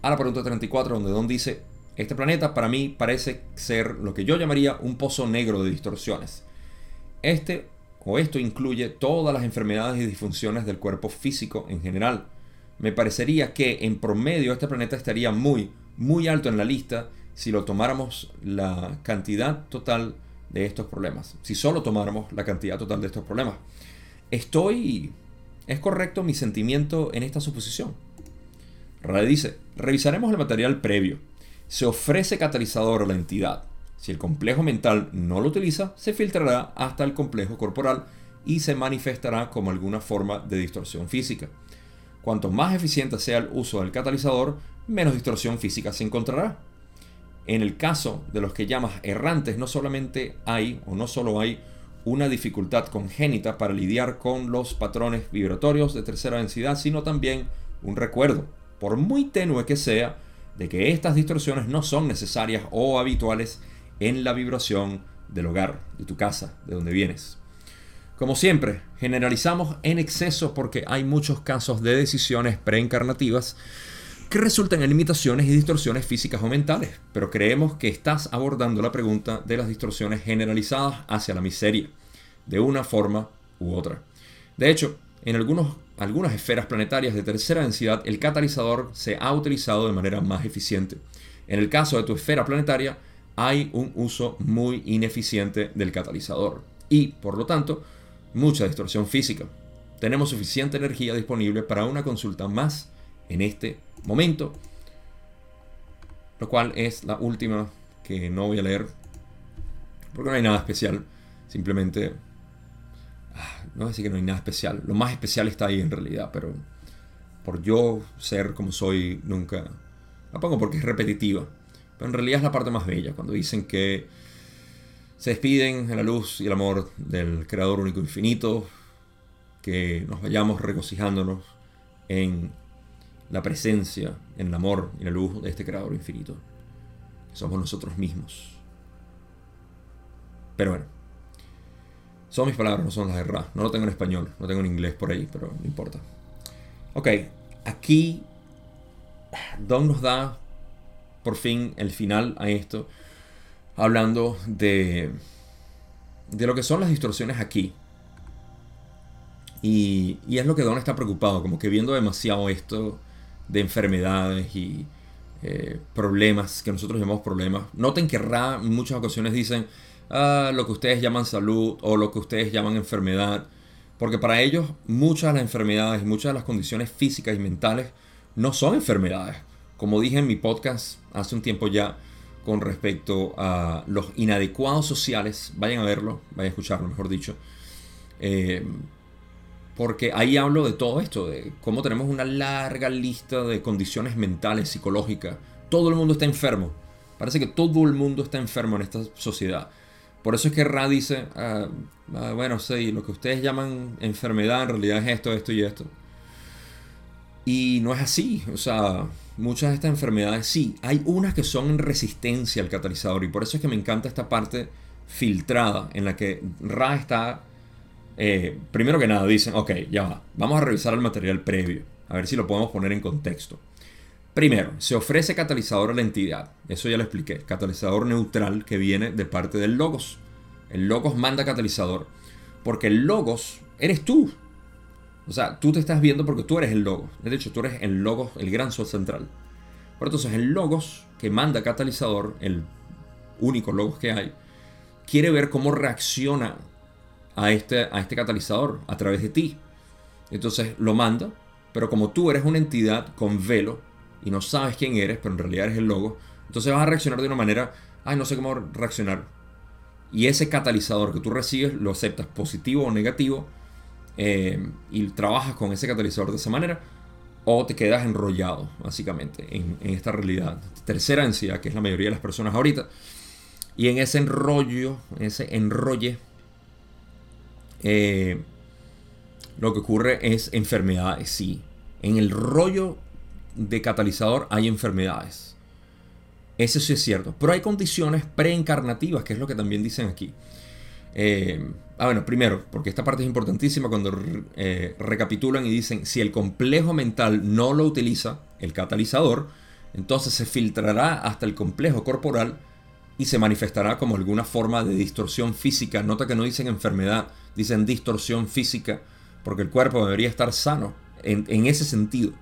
a la pregunta 34, donde Don dice, este planeta para mí parece ser lo que yo llamaría un pozo negro de distorsiones. Este o esto incluye todas las enfermedades y disfunciones del cuerpo físico en general. Me parecería que en promedio este planeta estaría muy, muy alto en la lista si lo tomáramos la cantidad total de estos problemas. Si solo tomáramos la cantidad total de estos problemas. Estoy... ¿Es correcto mi sentimiento en esta suposición? Rade dice, revisaremos el material previo. Se ofrece catalizador a la entidad. Si el complejo mental no lo utiliza, se filtrará hasta el complejo corporal y se manifestará como alguna forma de distorsión física. Cuanto más eficiente sea el uso del catalizador, menos distorsión física se encontrará. En el caso de los que llamas errantes, no solamente hay o no solo hay una dificultad congénita para lidiar con los patrones vibratorios de tercera densidad, sino también un recuerdo, por muy tenue que sea, de que estas distorsiones no son necesarias o habituales en la vibración del hogar, de tu casa, de donde vienes. Como siempre, generalizamos en exceso porque hay muchos casos de decisiones preencarnativas que resultan en limitaciones y distorsiones físicas o mentales, pero creemos que estás abordando la pregunta de las distorsiones generalizadas hacia la miseria, de una forma u otra. De hecho, en algunos, algunas esferas planetarias de tercera densidad, el catalizador se ha utilizado de manera más eficiente. En el caso de tu esfera planetaria, hay un uso muy ineficiente del catalizador y, por lo tanto, mucha distorsión física. Tenemos suficiente energía disponible para una consulta más en este momento, lo cual es la última que no voy a leer porque no hay nada especial, simplemente ah, no voy a decir que no hay nada especial, lo más especial está ahí en realidad, pero por yo ser como soy nunca la pongo porque es repetitiva pero en realidad es la parte más bella, cuando dicen que se despiden en la luz y el amor del Creador único infinito, que nos vayamos regocijándonos en la presencia, en el amor y la luz de este Creador infinito, somos nosotros mismos. Pero bueno, son mis palabras, no son las de Ra. No lo tengo en español, no tengo en inglés por ahí, pero no importa. Ok, aquí Don nos da por fin el final a esto, hablando de, de lo que son las distorsiones aquí. Y, es lo que Don está preocupado, como que viendo demasiado esto de enfermedades y eh, problemas, que nosotros llamamos problemas. Noten que Ra en muchas ocasiones dicen ah, lo que ustedes llaman salud o lo que ustedes llaman enfermedad, porque para ellos muchas de las enfermedades muchas de las condiciones físicas y mentales no son enfermedades. Como dije en mi podcast hace un tiempo ya con respecto a los inadecuados sociales, vayan a verlo, vayan a escucharlo, mejor dicho. Eh, porque ahí hablo de todo esto, de cómo tenemos una larga lista de condiciones mentales, psicológicas. Todo el mundo está enfermo. Parece que todo el mundo está enfermo en esta sociedad. Por eso es que Ra dice, ah, ah, bueno, sí, lo que ustedes llaman enfermedad en realidad es esto, esto y esto. Y no es así. O sea, muchas de estas enfermedades sí. Hay unas que son en resistencia al catalizador. Y por eso es que me encanta esta parte filtrada en la que Ra está eh, primero que nada dicen, ok, ya va, vamos a revisar el material previo, a ver si lo podemos poner en contexto. Primero, se ofrece catalizador a la entidad, eso ya lo expliqué, catalizador neutral que viene de parte del logos. El logos manda catalizador, porque el logos eres tú. O sea, tú te estás viendo porque tú eres el logos. De hecho, tú eres el logos, el gran sol central. Pero entonces el logos que manda catalizador, el único logos que hay, quiere ver cómo reacciona a este, a este catalizador a través de ti. Entonces lo manda, pero como tú eres una entidad con velo y no sabes quién eres, pero en realidad eres el logo, entonces vas a reaccionar de una manera, ay, no sé cómo reaccionar. Y ese catalizador que tú recibes lo aceptas positivo o negativo eh, y trabajas con ese catalizador de esa manera o te quedas enrollado, básicamente, en, esta realidad. Tercera ansiedad, que es la mayoría de las personas ahorita. Y en ese enrollo, en ese enrolle eh, lo que ocurre es enfermedades, sí. En el rollo de catalizador hay enfermedades. Eso sí es cierto. Pero hay condiciones preencarnativas, que es lo que también dicen aquí. Eh, ah, bueno, primero, porque esta parte es importantísima cuando eh, recapitulan y dicen, si el complejo mental no lo utiliza, el catalizador, entonces se filtrará hasta el complejo corporal y se manifestará como alguna forma de distorsión física. Nota que no dicen enfermedad, dicen distorsión física, porque el cuerpo debería estar sano en, ese sentido.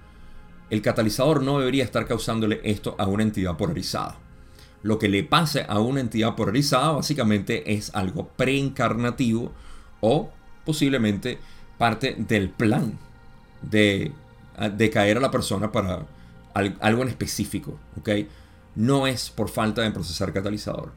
El catalizador no debería estar causándole esto a una entidad polarizada. Lo que le pase a una entidad polarizada básicamente es algo preencarnativo o posiblemente parte del plan de, de caer a la persona para algo en específico. No es por falta de procesar catalizador.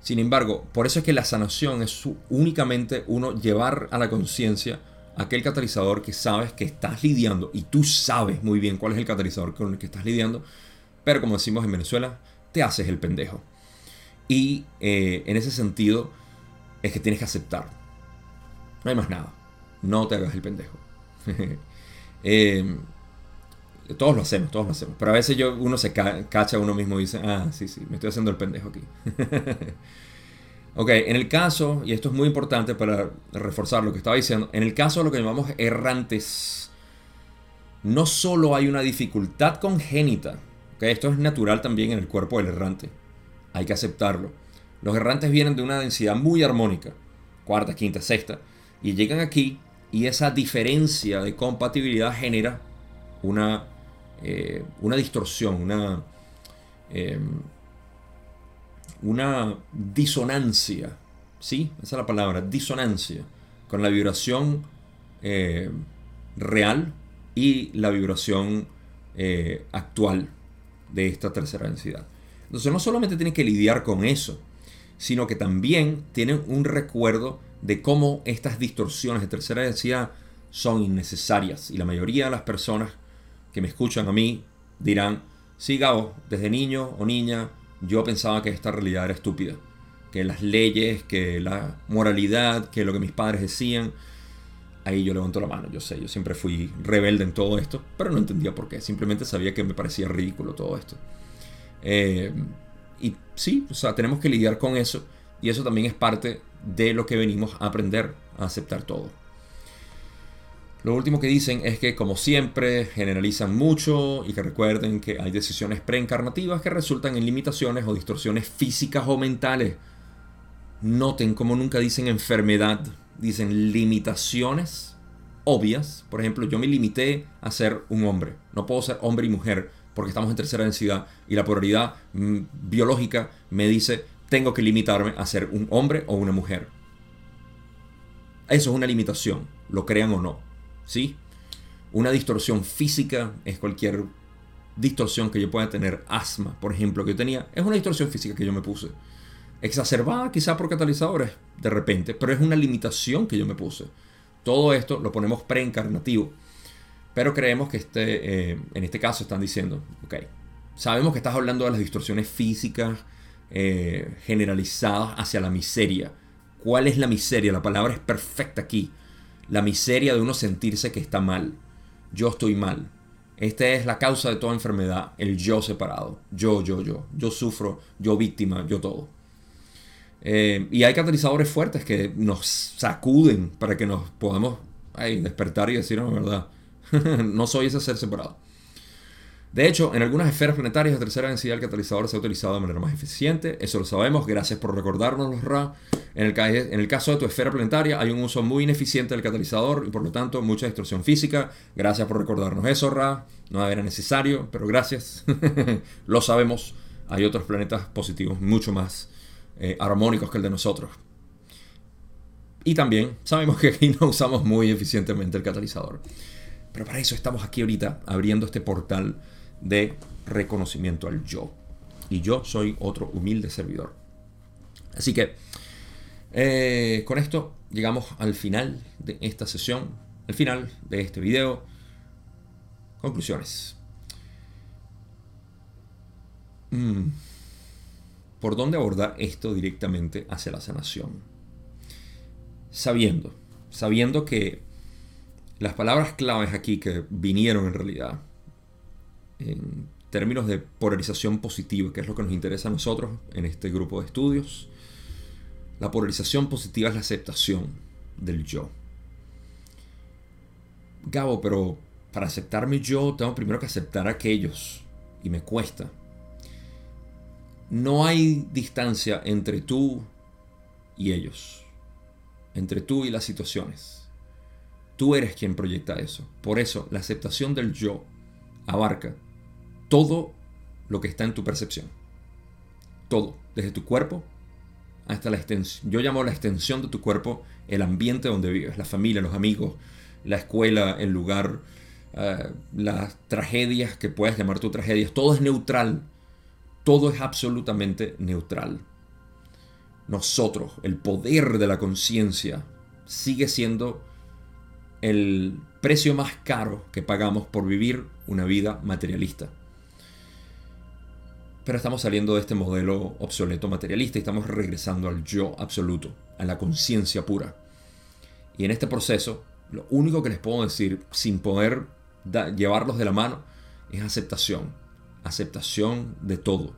Sin embargo, por eso es que la sanación es únicamente uno llevar a la conciencia aquel catalizador que sabes que estás lidiando y tú sabes muy bien cuál es el catalizador con el que estás lidiando, pero como decimos en Venezuela, te haces el pendejo. Y eh, en ese sentido es que tienes que aceptar. No hay más nada. No te hagas el pendejo. eh, todos lo hacemos, todos lo hacemos. Pero a veces yo, uno se cacha a uno mismo y dice, ah, sí, sí, me estoy haciendo el pendejo aquí. ok, en el caso, y esto es muy importante para reforzar lo que estaba diciendo, en el caso de lo que llamamos errantes, no solo hay una dificultad congénita, esto es natural también en el cuerpo del errante, hay que aceptarlo. Los errantes vienen de una densidad muy armónica, cuarta, quinta, sexta, y llegan aquí y esa diferencia de compatibilidad genera una eh, una distorsión, una, eh, una disonancia, ¿sí? Esa es la palabra, disonancia, con la vibración eh, real y la vibración actual de esta tercera densidad. Entonces no solamente tiene que lidiar con eso, sino que también tienen un recuerdo de cómo estas distorsiones de tercera densidad son innecesarias y la mayoría de las personas que me escuchan a mí dirán, sí, Gabo, desde niño o niña yo pensaba que esta realidad era estúpida, que las leyes, que la moralidad, que lo que mis padres decían, ahí yo levanto la mano, yo sé, yo siempre fui rebelde en todo esto, pero no entendía por qué, simplemente sabía que me parecía ridículo todo esto. Eh, y sí, o sea, tenemos que lidiar con eso, y eso también es parte de lo que venimos a aprender, a aceptar todo. Lo último que dicen es que, como siempre, generalizan mucho y que recuerden que hay decisiones preencarnativas que resultan en limitaciones o distorsiones físicas o mentales. Noten como nunca dicen enfermedad, dicen limitaciones obvias. Por ejemplo, yo me limité a ser un hombre. No puedo ser hombre y mujer. porque estamos en tercera densidad y la polaridad mm, biológica me dice tengo que limitarme a ser un hombre o una mujer. Eso es una limitación, lo crean o no. ¿Sí? Una distorsión física es cualquier distorsión que yo pueda tener. Asma, por ejemplo, que yo tenía, es una distorsión física que yo me puse. Exacerbada quizá por catalizadores, de repente, pero es una limitación que yo me puse. Todo esto lo ponemos preencarnativo. Pero creemos que este, eh, en este caso están diciendo, ok, sabemos que estás hablando de las distorsiones físicas eh, generalizadas hacia la miseria. ¿Cuál es la miseria? La palabra es perfecta aquí. La miseria de uno sentirse que está mal. Yo estoy mal. Esta es la causa de toda enfermedad, el yo separado. Yo, yo, yo. Yo sufro, yo víctima, yo todo. Eh, y hay catalizadores fuertes que nos sacuden para que nos podamos despertar y decir, no, verdad, no soy ese ser separado. De hecho, en algunas esferas planetarias de tercera densidad el catalizador se ha utilizado de manera más eficiente. Eso lo sabemos. Gracias por recordarnos los RA. En el, en el caso de tu esfera planetaria hay un uso muy ineficiente del catalizador y por lo tanto mucha distorsión física. Gracias por recordarnos eso, Ra. No era necesario, pero gracias. lo sabemos. Hay otros planetas positivos mucho más eh, armónicos que el de nosotros. Y también sabemos que aquí no usamos muy eficientemente el catalizador. Pero para eso estamos aquí ahorita abriendo este portal de reconocimiento al yo. Y yo soy otro humilde servidor. Así que eh, con esto llegamos al final de esta sesión, al final de este video. Conclusiones. Mm. ¿Por dónde abordar esto directamente hacia la sanación? Sabiendo, sabiendo que las palabras claves aquí que vinieron en realidad en términos de polarización positiva, que es lo que nos interesa a nosotros en este grupo de estudios, la polarización positiva es la aceptación del yo. Gabo, pero para aceptarme yo tengo primero que aceptar a aquellos y me cuesta. No hay distancia entre tú y ellos, entre tú y las situaciones. Tú eres quien proyecta eso. Por eso, la aceptación del yo abarca todo lo que está en tu percepción. Todo, desde tu cuerpo hasta la extensión. Yo llamo la extensión de tu cuerpo el ambiente donde vives, la familia, los amigos, la escuela, el lugar, eh, las tragedias que puedes llamar tu tragedias. Todo es neutral. Todo es absolutamente neutral. Nosotros, el poder de la conciencia, sigue siendo el precio más caro que pagamos por vivir una vida materialista. Pero estamos saliendo de este modelo obsoleto materialista y estamos regresando al yo absoluto, a la conciencia pura. Y en este proceso, lo único que les puedo decir, sin poder llevarlos de la mano, es aceptación. Aceptación de todo.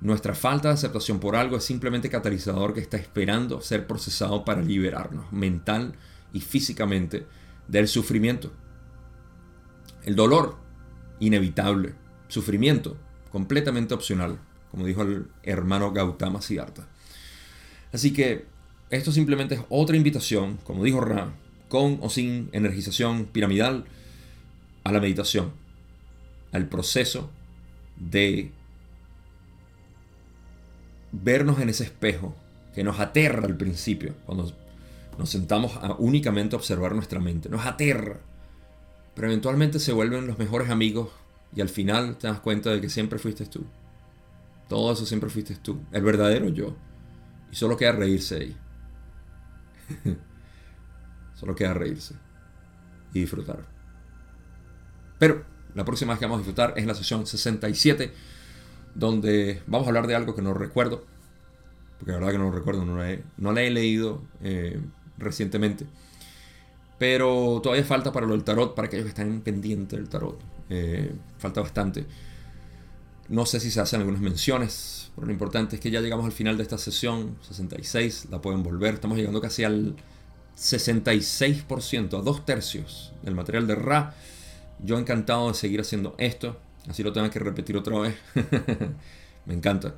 Nuestra falta de aceptación por algo es simplemente catalizador que está esperando ser procesado para liberarnos mental y físicamente del sufrimiento. El dolor, inevitable. Sufrimiento, completamente opcional, como dijo el hermano Gautama Siddhartha. Así que esto simplemente es otra invitación, como dijo Ra, con o sin energización piramidal, a la meditación, al proceso de vernos en ese espejo que nos aterra al principio, cuando nos sentamos a únicamente observar nuestra mente, nos aterra, pero eventualmente se vuelven los mejores amigos y al final te das cuenta de que siempre fuiste tú. Todo eso siempre fuiste tú. El verdadero yo. Y solo queda reírse ahí. solo queda reírse. Y disfrutar. Pero la próxima vez que vamos a disfrutar es la sesión 67. Donde vamos a hablar de algo que no recuerdo. Porque la verdad que no lo recuerdo. No la he, leído eh, recientemente. Pero todavía falta para lo del tarot, para aquellos que están pendientes del tarot. Eh, falta bastante. No sé si se hacen algunas menciones, pero lo importante es que ya llegamos al final de esta sesión, 66, la pueden volver. Estamos llegando casi al 66%, a dos tercios del material de Ra. Yo encantado de seguir haciendo esto, así lo tengo que repetir otra vez. Me encanta.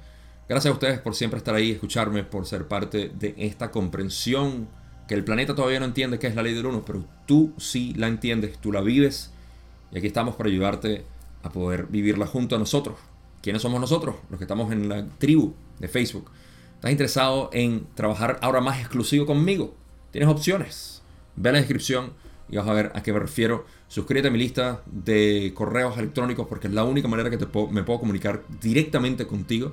Gracias a ustedes por siempre estar ahí, escucharme, por ser parte de esta comprensión que el planeta todavía no entiende qué es la ley del uno, pero tú sí la entiendes, tú la vives y aquí estamos para ayudarte a poder vivirla junto a nosotros. ¿Quiénes somos nosotros? Los que estamos en la tribu de Facebook. ¿Estás interesado en trabajar ahora más exclusivo conmigo? Tienes opciones. Ve la descripción y vas a ver a qué me refiero. Suscríbete a mi lista de correos electrónicos porque es la única manera que me puedo comunicar directamente contigo.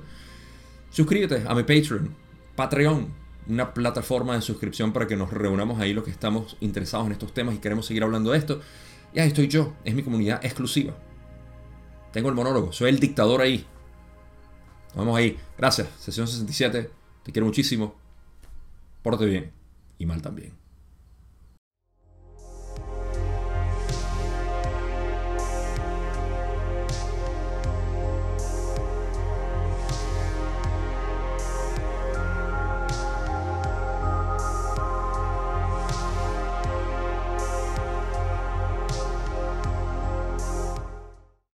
Suscríbete a mi Patreon, Patreon, una plataforma de suscripción para que nos reunamos ahí los que estamos interesados en estos temas y queremos seguir hablando de esto. Y ahí estoy yo, es mi comunidad exclusiva. Tengo el monólogo, soy el dictador ahí. vamos ahí. Gracias, sesión 67. Te quiero muchísimo. Pórtate bien y mal también.